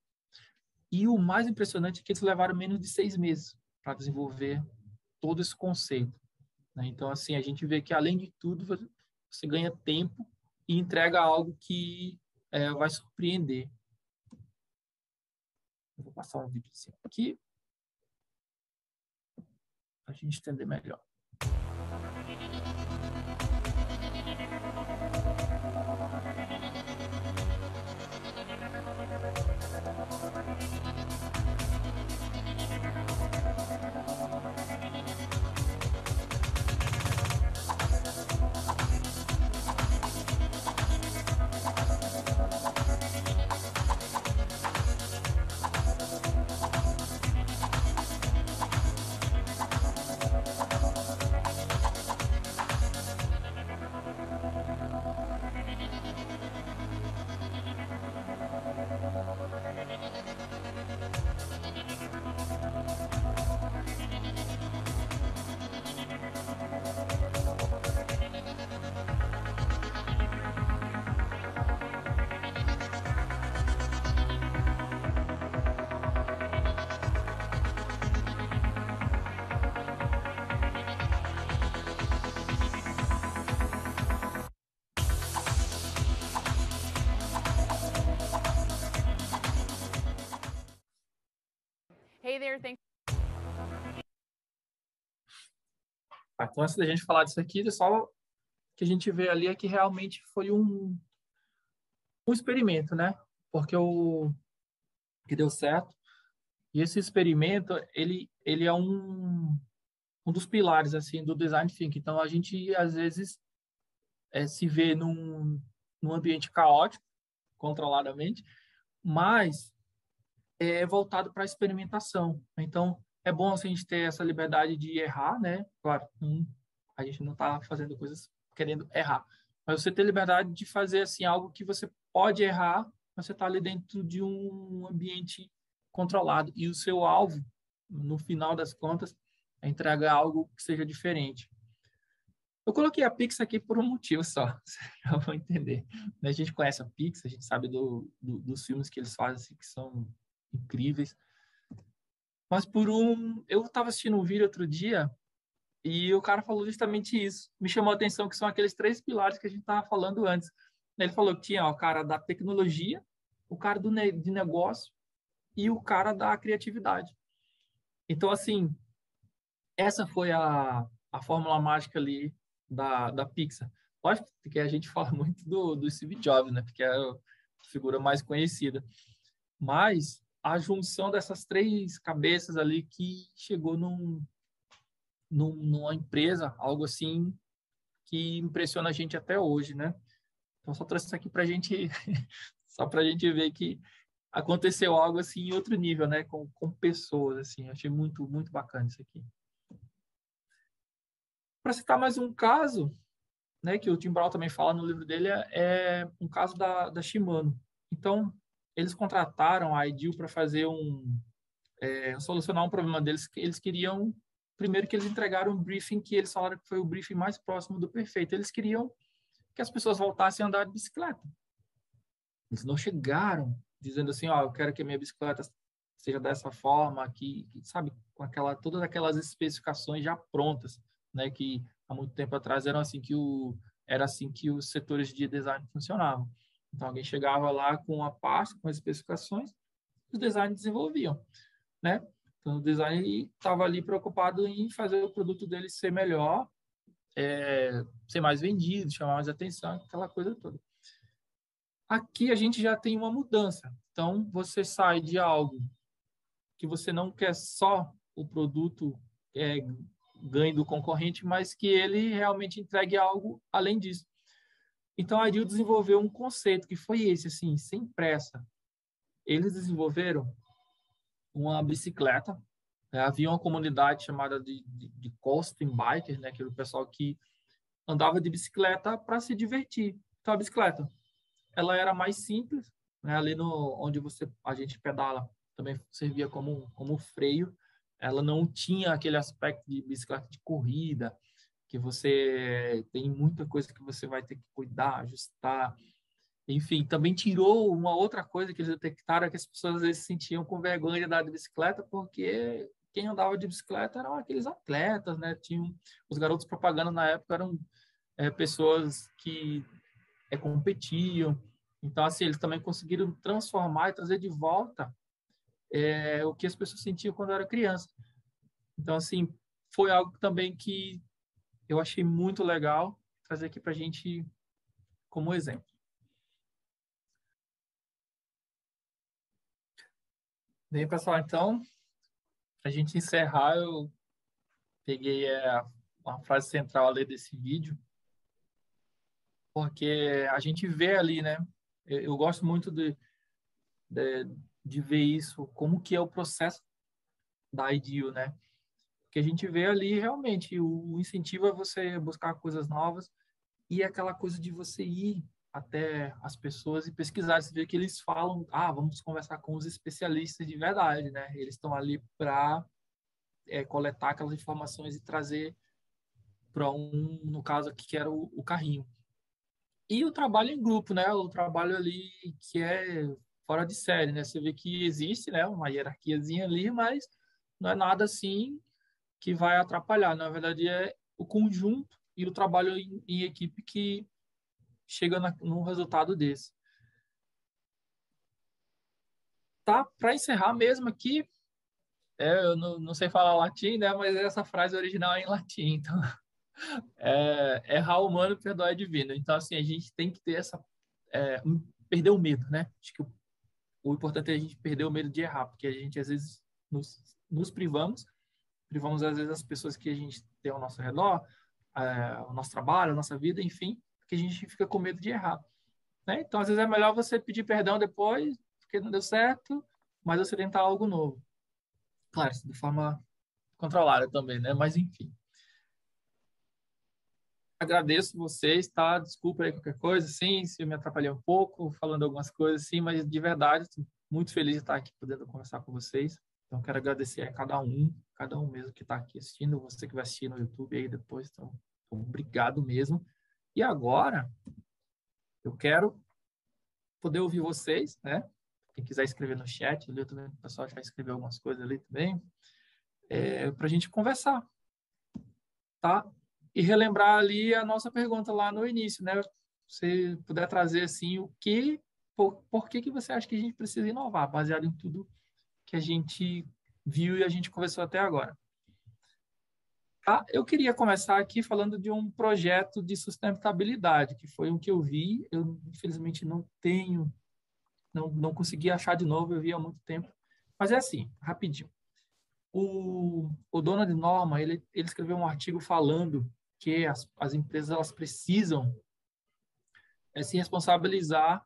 E o mais impressionante é que eles levaram menos de seis meses para desenvolver todo esse conceito. Né? Então, assim, a gente vê que, além de tudo, você ganha tempo e entrega algo que é, vai surpreender. Eu vou passar um vídeo aqui para a gente entender melhor. Então, antes da gente falar disso aqui, só que a gente vê ali é que realmente foi um, um experimento, né? Porque o que deu certo. E esse experimento, ele, ele é um, um dos pilares, assim, do design thinking. Então, a gente, às vezes, é, se vê num, num ambiente caótico, controladamente, mas é voltado para a experimentação. Então, é bom assim, a gente ter essa liberdade de errar, né? Claro, a gente não está fazendo coisas querendo errar, mas você ter liberdade de fazer assim algo que você pode errar, mas você está ali dentro de um ambiente controlado e o seu alvo, no final das contas, é entregar algo que seja diferente. Eu coloquei a Pix aqui por um motivo só, vocês já vão entender. A gente conhece a Pix, a gente sabe do, do, dos filmes que eles fazem, assim, que são incríveis. Mas por um. Eu estava assistindo um vídeo outro dia e o cara falou justamente isso. Me chamou a atenção que são aqueles três pilares que a gente estava falando antes. Ele falou que tinha ó, o cara da tecnologia, o cara do ne de negócio e o cara da criatividade. Então, assim, essa foi a, a fórmula mágica ali da, da Pixar. Lógico que a gente fala muito do, do Steve Jobs, né? Porque é a figura mais conhecida. Mas a junção dessas três cabeças ali que chegou num, num, numa empresa, algo assim que impressiona a gente até hoje, né? Então, só trouxe isso aqui para gente, só para gente ver que aconteceu algo assim em outro nível, né? Com, com pessoas, assim. Achei muito, muito bacana isso aqui. Para citar mais um caso, né, que o Tim Brown também fala no livro dele, é um caso da, da Shimano. Então, eles contrataram a Ideal para fazer um é, solucionar um problema deles que eles queriam primeiro que eles entregaram um briefing que eles falaram que foi o briefing mais próximo do perfeito. Eles queriam que as pessoas voltassem a andar de bicicleta. Eles não chegaram dizendo assim, ó, eu quero que a minha bicicleta seja dessa forma, que, sabe, com aquela todas aquelas especificações já prontas, né, que há muito tempo atrás eram assim que o era assim que os setores de design funcionavam. Então, alguém chegava lá com a pasta, com as especificações, os designers desenvolviam, né? Então, o design estava ali preocupado em fazer o produto dele ser melhor, é, ser mais vendido, chamar mais atenção, aquela coisa toda. Aqui a gente já tem uma mudança. Então, você sai de algo que você não quer só o produto é, ganhe do concorrente, mas que ele realmente entregue algo além disso. Então a Dil desenvolveu um conceito que foi esse, assim, sem pressa. Eles desenvolveram uma bicicleta. Né? Havia uma comunidade chamada de, de, de bikers, né? O pessoal que andava de bicicleta para se divertir. Então a bicicleta, ela era mais simples, né? Ali no onde você a gente pedala também servia como como freio. Ela não tinha aquele aspecto de bicicleta de corrida, que você tem muita coisa que você vai ter que cuidar, ajustar. Enfim, também tirou uma outra coisa que eles detectaram, que as pessoas às vezes se sentiam com vergonha de andar de bicicleta, porque quem andava de bicicleta eram aqueles atletas, né? Tinham, os garotos propaganda na época eram é, pessoas que é, competiam. Então, assim, eles também conseguiram transformar e trazer de volta é, o que as pessoas sentiam quando era criança. Então, assim, foi algo também que eu achei muito legal trazer aqui para a gente como exemplo. Bem, pessoal, então, para a gente encerrar, eu peguei é, uma frase central ali desse vídeo, porque a gente vê ali, né? Eu, eu gosto muito de, de, de, ver isso, como que é o processo da IDEO, né? Que a gente vê ali realmente o incentivo é você buscar coisas novas e aquela coisa de você ir até as pessoas e pesquisar, você vê que eles falam, ah, vamos conversar com os especialistas de verdade, né? Eles estão ali para é, coletar aquelas informações e trazer para um, no caso aqui que era o, o, carrinho. E o trabalho em grupo, né? O trabalho ali que é fora de série, né? Você vê que existe, né? Uma hierarquiazinha ali, mas não é nada assim que vai atrapalhar. Na verdade, é o conjunto e o trabalho em, em equipe que chega na, num resultado desse. Tá? Para encerrar mesmo aqui, é, eu não, não, sei falar latim, né? Mas essa frase original é em latim, então é, errar humano, perdoar é divino. Então assim a gente tem que ter essa é, perder o medo, né? Acho que o, o, importante é a gente perder o medo de errar, porque a gente às vezes nos, nos privamos privamos às vezes as pessoas que a gente tem ao nosso redor, é, o nosso trabalho, a nossa vida, enfim, porque a gente fica com medo de errar. Né? Então, às vezes é melhor você pedir perdão depois, porque não deu certo, mas você tentar algo novo. Claro, de forma controlada também, né? Mas, enfim. Agradeço vocês, tá? Desculpa aí qualquer coisa, sim, se eu me atrapalhei um pouco, falando algumas coisas, sim, mas de verdade, muito feliz de estar aqui podendo conversar com vocês. Então, quero agradecer a cada um, cada um mesmo que está aqui assistindo, você que vai assistir no YouTube aí depois. Então, obrigado mesmo. E agora, eu quero poder ouvir vocês, né? Quem quiser escrever no chat, ali também, o pessoal já escreveu algumas coisas ali também, é, para a gente conversar, tá? E relembrar ali a nossa pergunta lá no início, né? Se puder trazer assim o que, por, por que que você acha que a gente precisa inovar, baseado em tudo que a gente viu e a gente conversou até agora. Tá? Eu queria começar aqui falando de um projeto de sustentabilidade, que foi um que eu vi, eu infelizmente não tenho, não, não consegui achar de novo, eu vi há muito tempo. Mas é assim, rapidinho. O, o Donald Norman, ele, ele escreveu um artigo falando que as, as empresas elas precisam é, se responsabilizar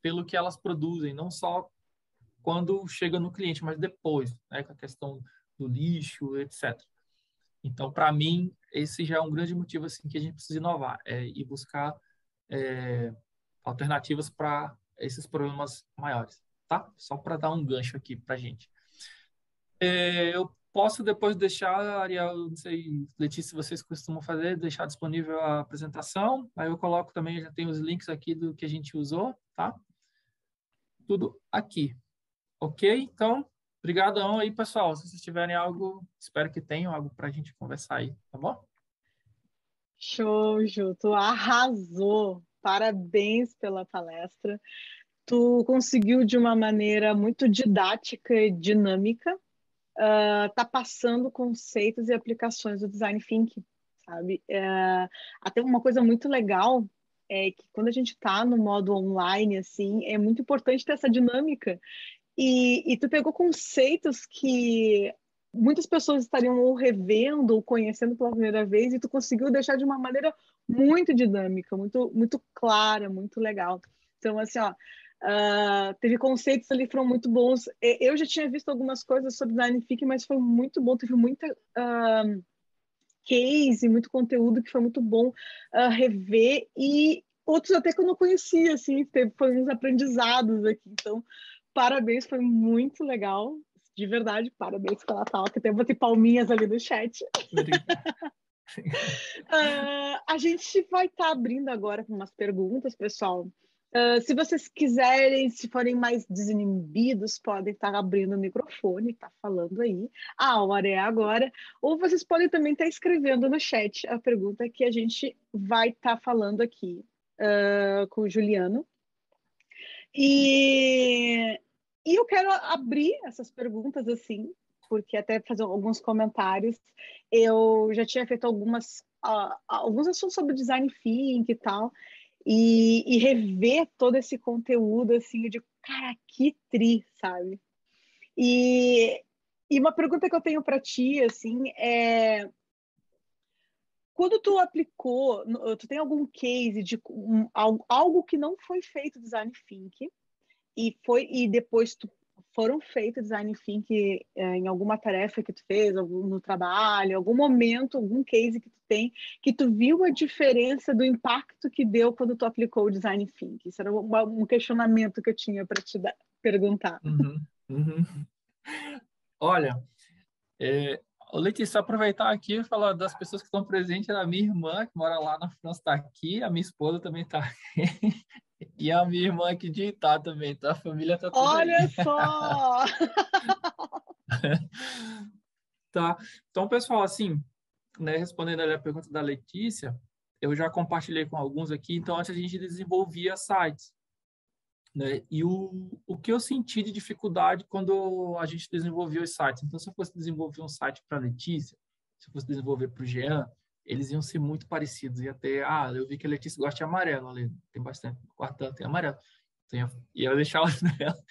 pelo que elas produzem, não só quando chega no cliente, mas depois, né, com a questão do lixo, etc. Então, para mim, esse já é um grande motivo assim que a gente precisa inovar é, e buscar é, alternativas para esses problemas maiores, tá? Só para dar um gancho aqui para gente. É, eu posso depois deixar, Ariel, não sei, Letícia, se vocês costumam fazer, deixar disponível a apresentação. Aí eu coloco também, já tem os links aqui do que a gente usou, tá? Tudo aqui. Ok? Então, obrigadão aí, pessoal. Se vocês tiverem algo, espero que tenham algo para a gente conversar aí, tá bom? Show, Ju. Tu arrasou. Parabéns pela palestra. Tu conseguiu, de uma maneira muito didática e dinâmica, uh, tá passando conceitos e aplicações do design thinking, sabe? Uh, até uma coisa muito legal é que quando a gente está no modo online, assim, é muito importante ter essa dinâmica e, e tu pegou conceitos que muitas pessoas estariam ou revendo ou conhecendo pela primeira vez e tu conseguiu deixar de uma maneira muito dinâmica, muito, muito clara, muito legal. Então, assim, ó, uh, teve conceitos ali que foram muito bons. Eu já tinha visto algumas coisas sobre thinking, mas foi muito bom, teve muita uh, case, muito conteúdo que foi muito bom uh, rever e outros até que eu não conhecia, assim, teve foi uns aprendizados aqui. Então, parabéns, foi muito legal. De verdade, parabéns pela talk. Até botei palminhas ali no chat. uh, a gente vai estar tá abrindo agora com umas perguntas, pessoal. Uh, se vocês quiserem, se forem mais desinibidos, podem estar tá abrindo o microfone, tá falando aí. A hora é agora. Ou vocês podem também estar tá escrevendo no chat a pergunta que a gente vai estar tá falando aqui uh, com o Juliano. E, e eu quero abrir essas perguntas assim, porque até fazer alguns comentários. Eu já tinha feito algumas uh, alguns assuntos sobre design thinking e tal, e, e, rever todo esse conteúdo assim de cara que tri, sabe? E, e uma pergunta que eu tenho para ti assim é quando tu aplicou, tu tem algum case de um, algo que não foi feito design thinking e foi e depois tu foram feitos design thinking é, em alguma tarefa que tu fez, no trabalho, algum momento, algum case que tu tem, que tu viu a diferença do impacto que deu quando tu aplicou o design thinking? Isso era um, um questionamento que eu tinha para te dar, perguntar. Uhum, uhum. Olha, é, Letícia, aproveitar aqui e falar das pessoas que estão presentes, a minha irmã, que mora lá na França, está aqui, a minha esposa também está aqui, e a minha irmã aqui de Itá também, tá? A família está toda Olha aí. só! tá, então, pessoal, assim, né, respondendo a pergunta da Letícia, eu já compartilhei com alguns aqui, então antes a gente desenvolvia sites, né? E o, o que eu senti de dificuldade quando a gente desenvolveu os sites. Então, se eu fosse desenvolver um site para Letícia, se eu fosse desenvolver para o Jean, eles iam ser muito parecidos. Ia ter, ah, eu vi que a Letícia gosta de amarelo ali, tem bastante, quarta tem amarelo. Então, ia deixar,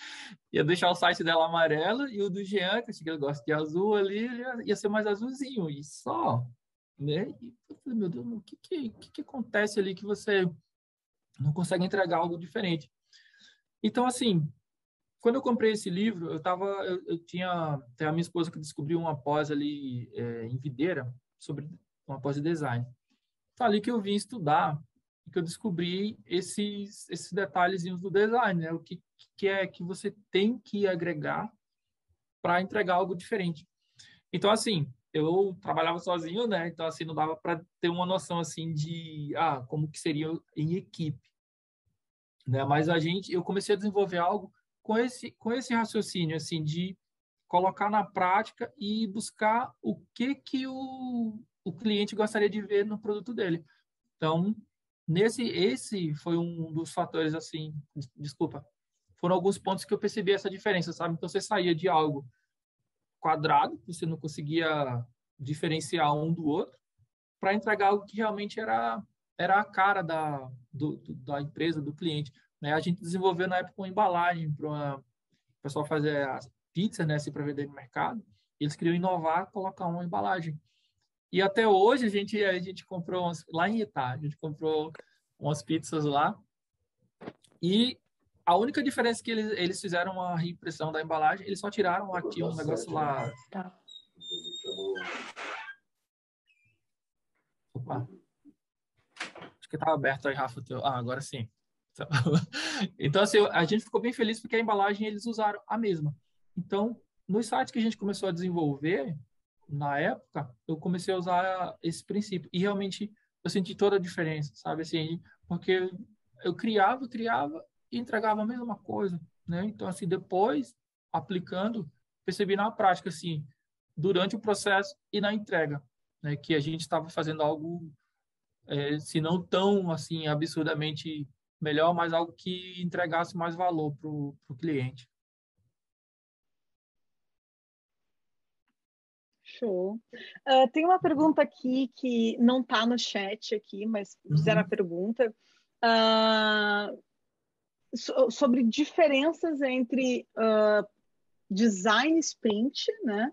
ia deixar o site dela amarelo e o do Jean, que eu gosta de azul ali, ia, ia ser mais azulzinho, e só. Né? E eu falei, meu Deus, o que, que, que, que acontece ali que você não consegue entregar algo diferente? Então, assim, quando eu comprei esse livro, eu tava, eu, eu tinha, tem a minha esposa que descobriu uma pós ali é, em Videira sobre uma pós de design. Foi ali que eu vim estudar que eu descobri esses esses detalhezinhos do design, né? O que que é que você tem que agregar para entregar algo diferente. Então, assim, eu trabalhava sozinho, né? Então, assim, não dava para ter uma noção assim de ah, como que seria em equipe né? Mas a gente, eu comecei a desenvolver algo com esse com esse raciocínio assim de colocar na prática e buscar o que que o, o cliente gostaria de ver no produto dele. Então, nesse esse foi um dos fatores assim, desculpa, foram alguns pontos que eu percebi essa diferença, sabe? Então você saía de algo quadrado, você não conseguia diferenciar um do outro, para entregar algo que realmente era era a cara da, do, do, da empresa, do cliente. Né? A gente desenvolveu na época uma embalagem para o pessoal fazer as pizzas, né, assim, para vender no mercado. Eles queriam inovar, colocar uma embalagem. E até hoje a gente a gente comprou umas, lá em Itá, a gente comprou umas pizzas lá. E a única diferença é que eles, eles fizeram uma reimpressão da embalagem, eles só tiraram aqui um negócio lá. Tá. Opa. Acho que estava aberto aí, Rafa. Teu... Ah, agora sim. Então, assim, a gente ficou bem feliz porque a embalagem eles usaram a mesma. Então, nos sites que a gente começou a desenvolver, na época, eu comecei a usar esse princípio. E realmente eu senti toda a diferença, sabe? Assim, porque eu criava, criava e entregava a mesma coisa, né? Então, assim, depois, aplicando, percebi na prática, assim, durante o processo e na entrega, né? Que a gente estava fazendo algo é, se não tão assim absurdamente melhor, mas algo que entregasse mais valor para o cliente. Show. Uh, tem uma pergunta aqui que não está no chat aqui, mas fizeram uhum. a pergunta uh, so, sobre diferenças entre uh, design sprint, né,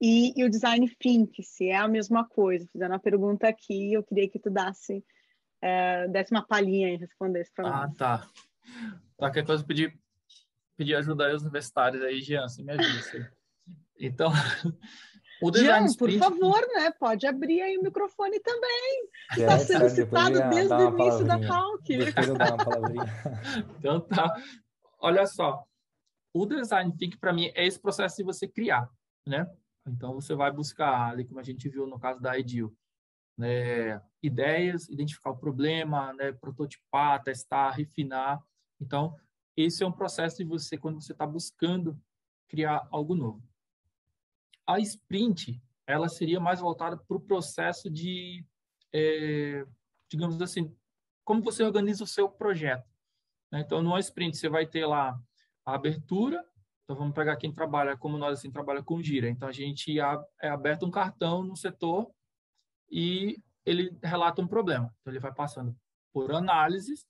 e, e, o design think, se é a mesma coisa. Fizeram uma pergunta aqui, eu queria que tu dasse é, desse uma palhinha e respondesse para Ah, nós. tá. Qualquer coisa, pedir, pedir ajuda aí aos universitários aí, Jean, você me ajuda. Então, o design Jean, por sprint... favor, né? Pode abrir aí o microfone também. Está solicitado eu ia desde o início da talk. Depois eu dar uma palavrinha. Então tá. Olha só, o design thinking para mim é esse processo de você criar, né? Então você vai buscar ali como a gente viu no caso da Edil, né, ideias, identificar o problema, né, prototipar, testar, refinar. Então esse é um processo de você quando você está buscando criar algo novo. A sprint ela seria mais voltada para o processo de, é, digamos assim, como você organiza o seu projeto. né? Então, numa sprint, você vai ter lá a abertura. Então, vamos pegar quem trabalha, como nós, assim, trabalha com gira. Então, a gente a- é aberto um cartão no setor e ele relata um problema. Então, ele vai passando por análises,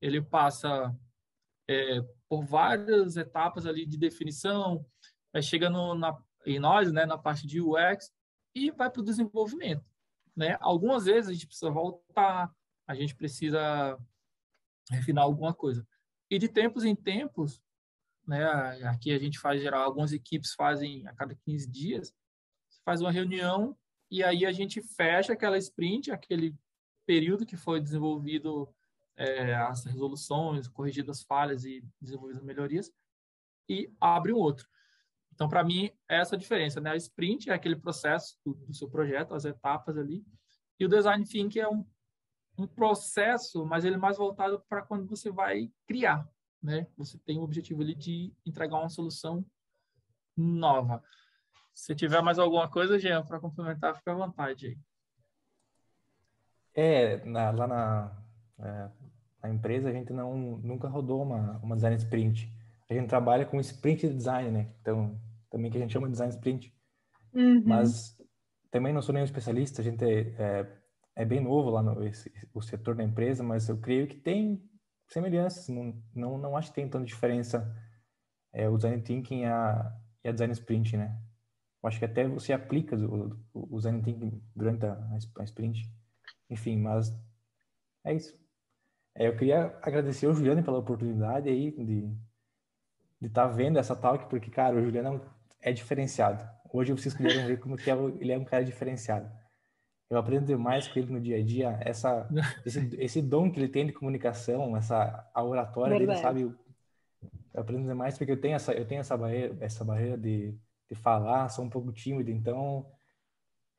ele passa é, por várias etapas ali de definição, aí chega no, na, em nós, né, na parte de UX, e vai para o desenvolvimento. Né? Algumas vezes a gente precisa voltar, a gente precisa refinar alguma coisa. E de tempos em tempos, né, aqui a gente faz geral, algumas equipes fazem a cada 15 dias, faz uma reunião e aí a gente fecha aquela sprint, aquele período que foi desenvolvido é, as resoluções, corrigidas as falhas e desenvolvidas melhorias, e abre um outro. Então, para mim, é essa a diferença. Né? Sprint é aquele processo do, do seu projeto, as etapas ali, e o design thinking é um, um processo, mas ele é mais voltado para quando você vai criar. Né? Você tem o objetivo ali de entregar uma solução nova. Se tiver mais alguma coisa, Jean, para complementar, fica à vontade aí. É, na- lá na, é, na empresa a gente não, nunca rodou uma, uma design sprint. A gente trabalha com sprint design, né? Então, também que a gente chama de design sprint. Uhum. Mas também não sou nenhum especialista, a gente é, é, é bem novo lá no esse, o setor da empresa, mas eu creio que tem semelhanças, não, não, não acho que tem tanta diferença é, o design thinking e a, e a design sprint, né? Eu acho que até você aplica o, o, design thinking durante a, a sprint. Enfim, mas é isso. É, eu queria agradecer ao Juliano pela oportunidade aí de de estar vendo essa talk, porque, cara, o Juliano é é diferenciado. Hoje vocês puderam ver como que é ele é um cara diferenciado. Eu aprendo demais com ele no dia a dia, essa, esse, esse dom que ele tem de comunicação, essa a oratória dele, Verdade. sabe? Eu aprendo demais porque eu tenho essa, eu tenho essa barreira, essa barreira de, de falar, sou um pouco tímido, então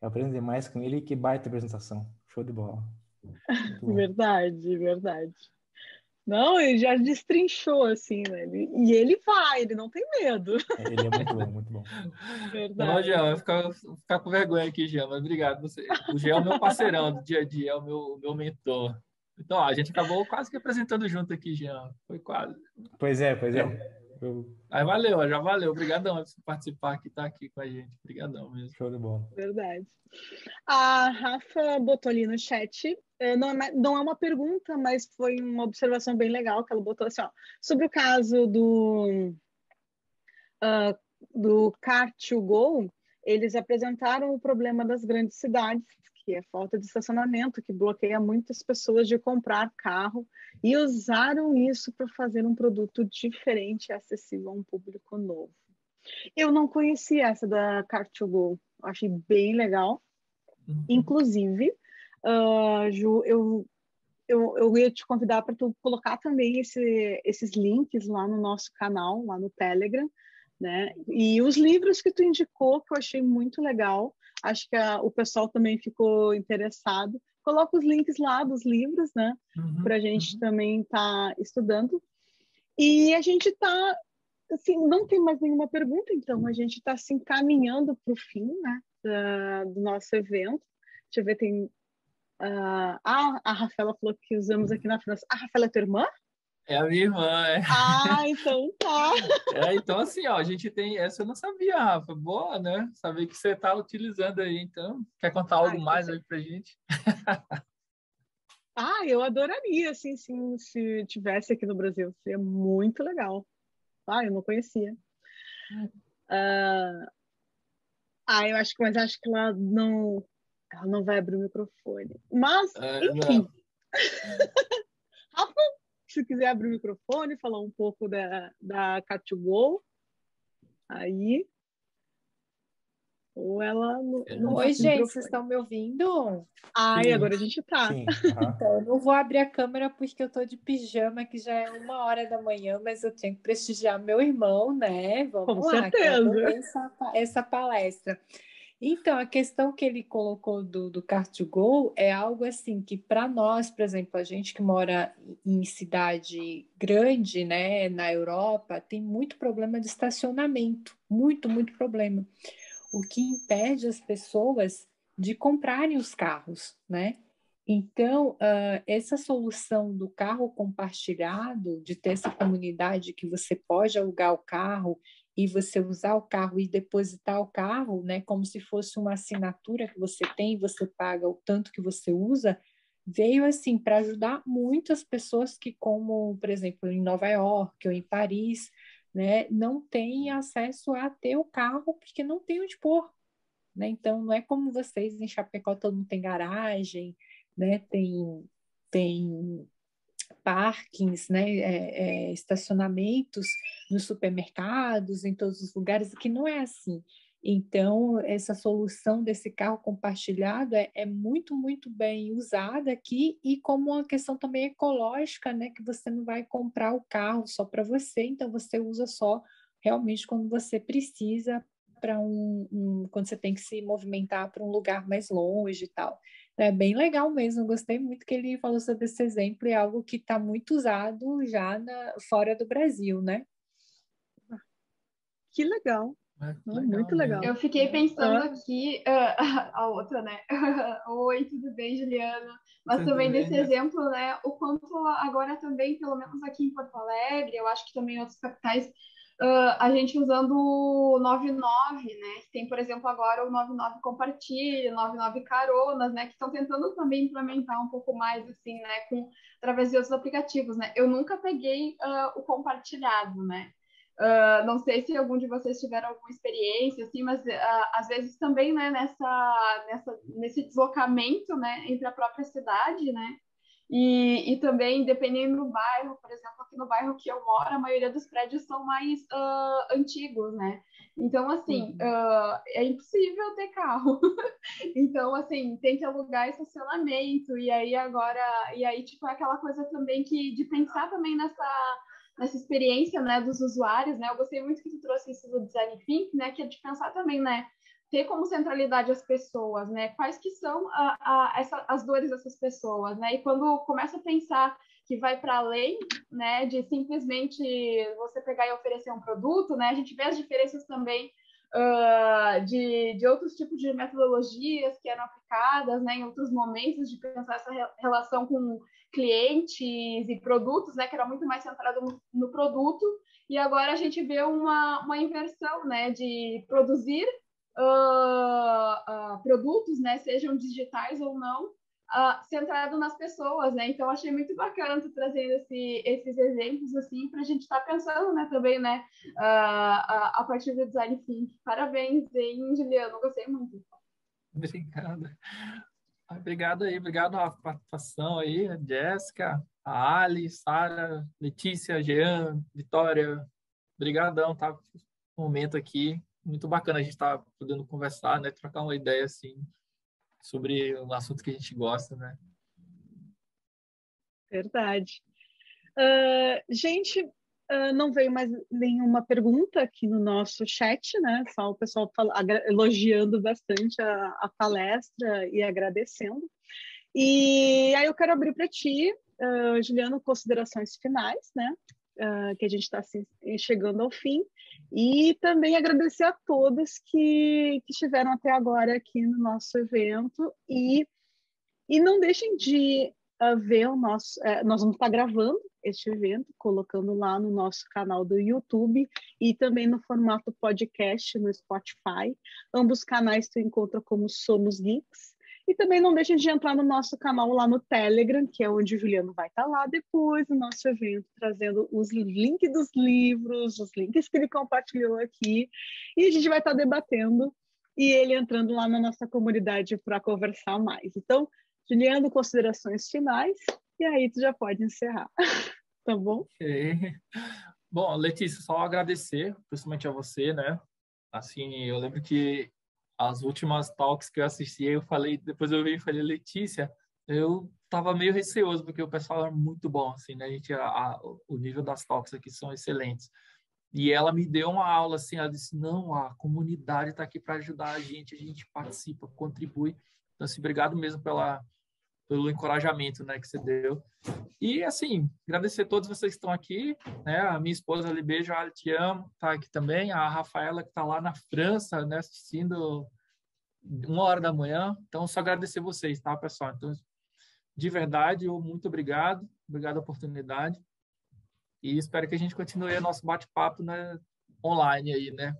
eu aprendo demais com ele e que baita apresentação. Show de bola. Verdade, verdade. Não, ele já destrinchou, assim, né? Ele- E ele vai, ele não tem medo. Ele é muito bom, muito bom. Não, Verdade. Jean, eu ficar, vou ficar com vergonha aqui, Jean, mas obrigado. Você, o Jean é o meu parceirão do dia a dia, é o meu, o meu mentor. Então, ó, a gente acabou quase que apresentando junto aqui, Jean. Foi quase. Pois é, pois é. Eu- Aí valeu, já valeu. Obrigadão por participar aqui, estar aqui com a gente. Obrigadão mesmo. Show de bola. Verdade. A Rafa botou ali no chat, eh, não é, não é uma pergunta, mas foi uma observação bem legal que ela botou assim, ó, sobre o caso do, ah, do Car2Go, eles apresentaram o problema das grandes cidades, que é a falta de estacionamento, que bloqueia muitas pessoas de comprar carro, e usaram isso para fazer um produto diferente e acessível a um público novo. Eu não conhecia essa da Car2Go, eu achei bem legal. Inclusive, ah, Ju, eu, eu, eu ia te convidar para tu colocar também esse, esses links lá no nosso canal, lá no Telegram, né? E os livros que tu indicou, que eu achei muito legal. Acho que a- o pessoal também ficou interessado. Coloca os links lá dos livros, né? Uhum, Para a gente também estar estudando. E a gente está, assim, não tem mais nenhuma pergunta, então a gente está se encaminhando para o fim, né? da- do nosso evento. Deixa eu ver, tem. ah, ah, a Rafaela falou que usamos aqui na França. A Rafaela é tua irmã? É a minha irmã, é. Ah, então tá. É, Então, assim, ó, a gente tem. Essa eu não sabia, Rafa. Boa, né? Saber que você está utilizando aí, então. Quer contar algo Ai, mais aí pra gente? Ah, eu adoraria, assim, sim, se tivesse aqui no Brasil. Seria muito legal. Ah, eu não conhecia. Ah, ah, eu acho que, mas acho que ela não, ela não vai abrir o microfone. Mas, É, enfim, Rafa, se quiser abrir o microfone, falar um pouco da, da Cat2Go. Aí. Ou ela. Não, não Oi, gente, vocês estão me ouvindo? Ai, Sim. agora a gente tá. Sim. Uhum. Então, eu não vou abrir a câmera porque eu tô de pijama, que já é uma hora da manhã, mas eu tenho que prestigiar meu irmão, né? Vamos Com lá, certeza. Essa, essa palestra. Então, a questão que ele colocou do, do Car2Go é algo assim que, para nós, por exemplo, a gente que mora em cidade grande, né, na Europa, tem muito problema de estacionamento, muito, muito problema. O que impede as pessoas de comprarem os carros, né? Então, uh, essa solução do carro compartilhado, de ter essa comunidade que você pode alugar o carro e você usar o carro e depositar o carro, né, como se fosse uma assinatura que você tem, você paga o tanto que você usa, veio assim para ajudar muitas pessoas que, como por exemplo em Nova York ou em Paris, né, não têm acesso a ter o carro porque não tem onde pôr, né? Então não é como vocês em Chapecó todo mundo tem garagem, né? Tem tem parkings, né, é, é, estacionamentos nos supermercados, em todos os lugares, que não é assim. Então, essa solução desse carro compartilhado é, é, muito, muito bem usada aqui e como uma questão também ecológica, né? Que você não vai comprar o carro só para você, então você usa só realmente quando você precisa para um, um, quando você tem que se movimentar para um lugar mais longe e tal. É bem legal mesmo, gostei muito que ele falou sobre esse exemplo, é algo que está muito usado já na, fora do Brasil, né? Que legal. É, legal muito legal. Eu fiquei pensando ah. aqui, uh, a outra, né? Oi, tudo bem, Juliana? Mas tudo também bem, desse né? exemplo, né? O quanto agora também, pelo menos aqui em Porto Alegre, eu acho que também em outras capitais, uh, a gente usando o 99, né? Tem, por exemplo, agora o 99 compartilha, 99 caronas, né? Que estão tentando também implementar um pouco mais, assim, né? Com, através de outros aplicativos, né? Eu nunca peguei uh, o compartilhado, né? Uh, não sei se algum de vocês tiveram alguma experiência, assim, mas uh, às vezes também, né, nessa, nessa, nesse deslocamento, né, entre a própria cidade, né, e, e também, dependendo do bairro, por exemplo, aqui no bairro que eu moro, a maioria dos prédios são mais uh, antigos, né? Então, assim, uh, é impossível ter carro. então, assim, tem que alugar estacionamento. E aí, agora... E aí, tipo, é aquela coisa também que... De pensar também nessa nessa experiência, né, dos usuários, né? Eu gostei muito que tu trouxe isso do design thinking, né, que é de pensar também, né, ter como centralidade as pessoas, né? Quais que são a, a, essa, as dores dessas pessoas, né? E quando começa a pensar que vai para além, né, de simplesmente você pegar e oferecer um produto, né? A gente vê as diferenças também uh, de, de outros tipos de metodologias que eram aplicadas, né, em outros momentos de pensar essa relação com clientes e produtos, né, que era muito mais centrado no, no produto, e agora a gente vê uma, uma inversão, né, de produzir uh, uh, produtos, né, sejam digitais ou não, uh, centrado nas pessoas, né? Então achei muito bacana tu trazendo esse, esses exemplos assim para a gente estar tá pensando, né, também, né, uh, a partir do design thinking. Parabéns, hein, Juliano? Gostei muito. Obrigado. Obrigado aí, obrigado a participação aí, a Jéssica, a Ali, Sara, Letícia, Jean, Vitória. Obrigadão, tá? Momento aqui muito bacana a gente estar tá podendo conversar, né? Trocar uma ideia assim sobre um assunto que a gente gosta, né? Verdade. Uh, gente, uh, não veio mais nenhuma pergunta aqui no nosso chat, né? Só o pessoal elogiando bastante a, a, palestra e agradecendo. E aí eu quero abrir para ti, uh, Juliano, considerações finais, né? que a gente está assim, chegando ao fim. E também agradecer a todos que, que estiveram até agora aqui no nosso evento. E, e não deixem de uh, ver o nosso. Uh, nós vamos estar gravando este evento, colocando lá no nosso canal do YouTube e também no formato podcast no Spotify. Ambos canais tu encontra como Somos Geeks. E também não deixem de entrar no nosso canal lá no Telegram, que é onde o Juliano vai estar lá depois do nosso evento, trazendo os links dos livros, os links que ele compartilhou aqui. E a gente vai estar debatendo e ele entrando lá na nossa comunidade para conversar mais. Então, Juliano, considerações finais e aí tu já pode encerrar. tá bom? Okay. Bom, Letícia, só agradecer, principalmente a você, né? Assim, eu lembro que as últimas talks que eu assisti, eu falei, depois eu vi e falei, Letícia, eu tava meio receoso, porque o pessoal é muito bom, assim, né? A gente, a, a, o nível das talks aqui são excelentes. E ela me deu uma aula, assim, ela disse, não, a comunidade está aqui para ajudar a gente, a gente participa, contribui. Então, assim, obrigado mesmo pela, pelo encorajamento, né, que você deu. E, assim, agradecer a todos vocês que estão aqui, né, a minha esposa ali, beijo, a te amo, tá aqui também, a Rafaela que está lá na França, né, assistindo uma hora da manhã. Então, só agradecer vocês, tá, pessoal? Então, de verdade, muito obrigado, obrigado a oportunidade. E espero que a gente continue nosso bate-papo né, online aí, né?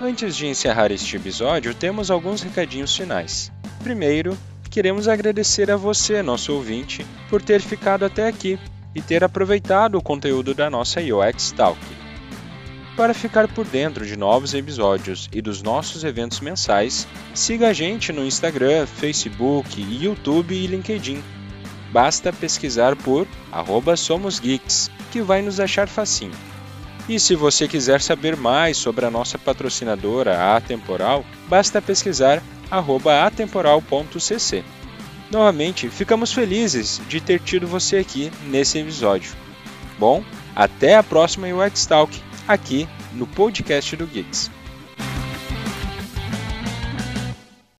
Antes de encerrar este episódio, temos alguns recadinhos finais. Primeiro, queremos agradecer a você, nosso ouvinte, por ter ficado até aqui e ter aproveitado o conteúdo da nossa UX Talk. Para ficar por dentro de novos episódios e dos nossos eventos mensais, siga a gente no Instagram, Facebook, YouTube e LinkedIn. Basta pesquisar por @somosgeeks, que vai nos achar facinho. E se você quiser saber mais sobre a nossa patrocinadora Atemporal, basta pesquisar atemporal.cc. Novamente, ficamos felizes de ter tido você aqui nesse episódio. Bom, até a próxima UX Talk aqui no podcast do Geeks.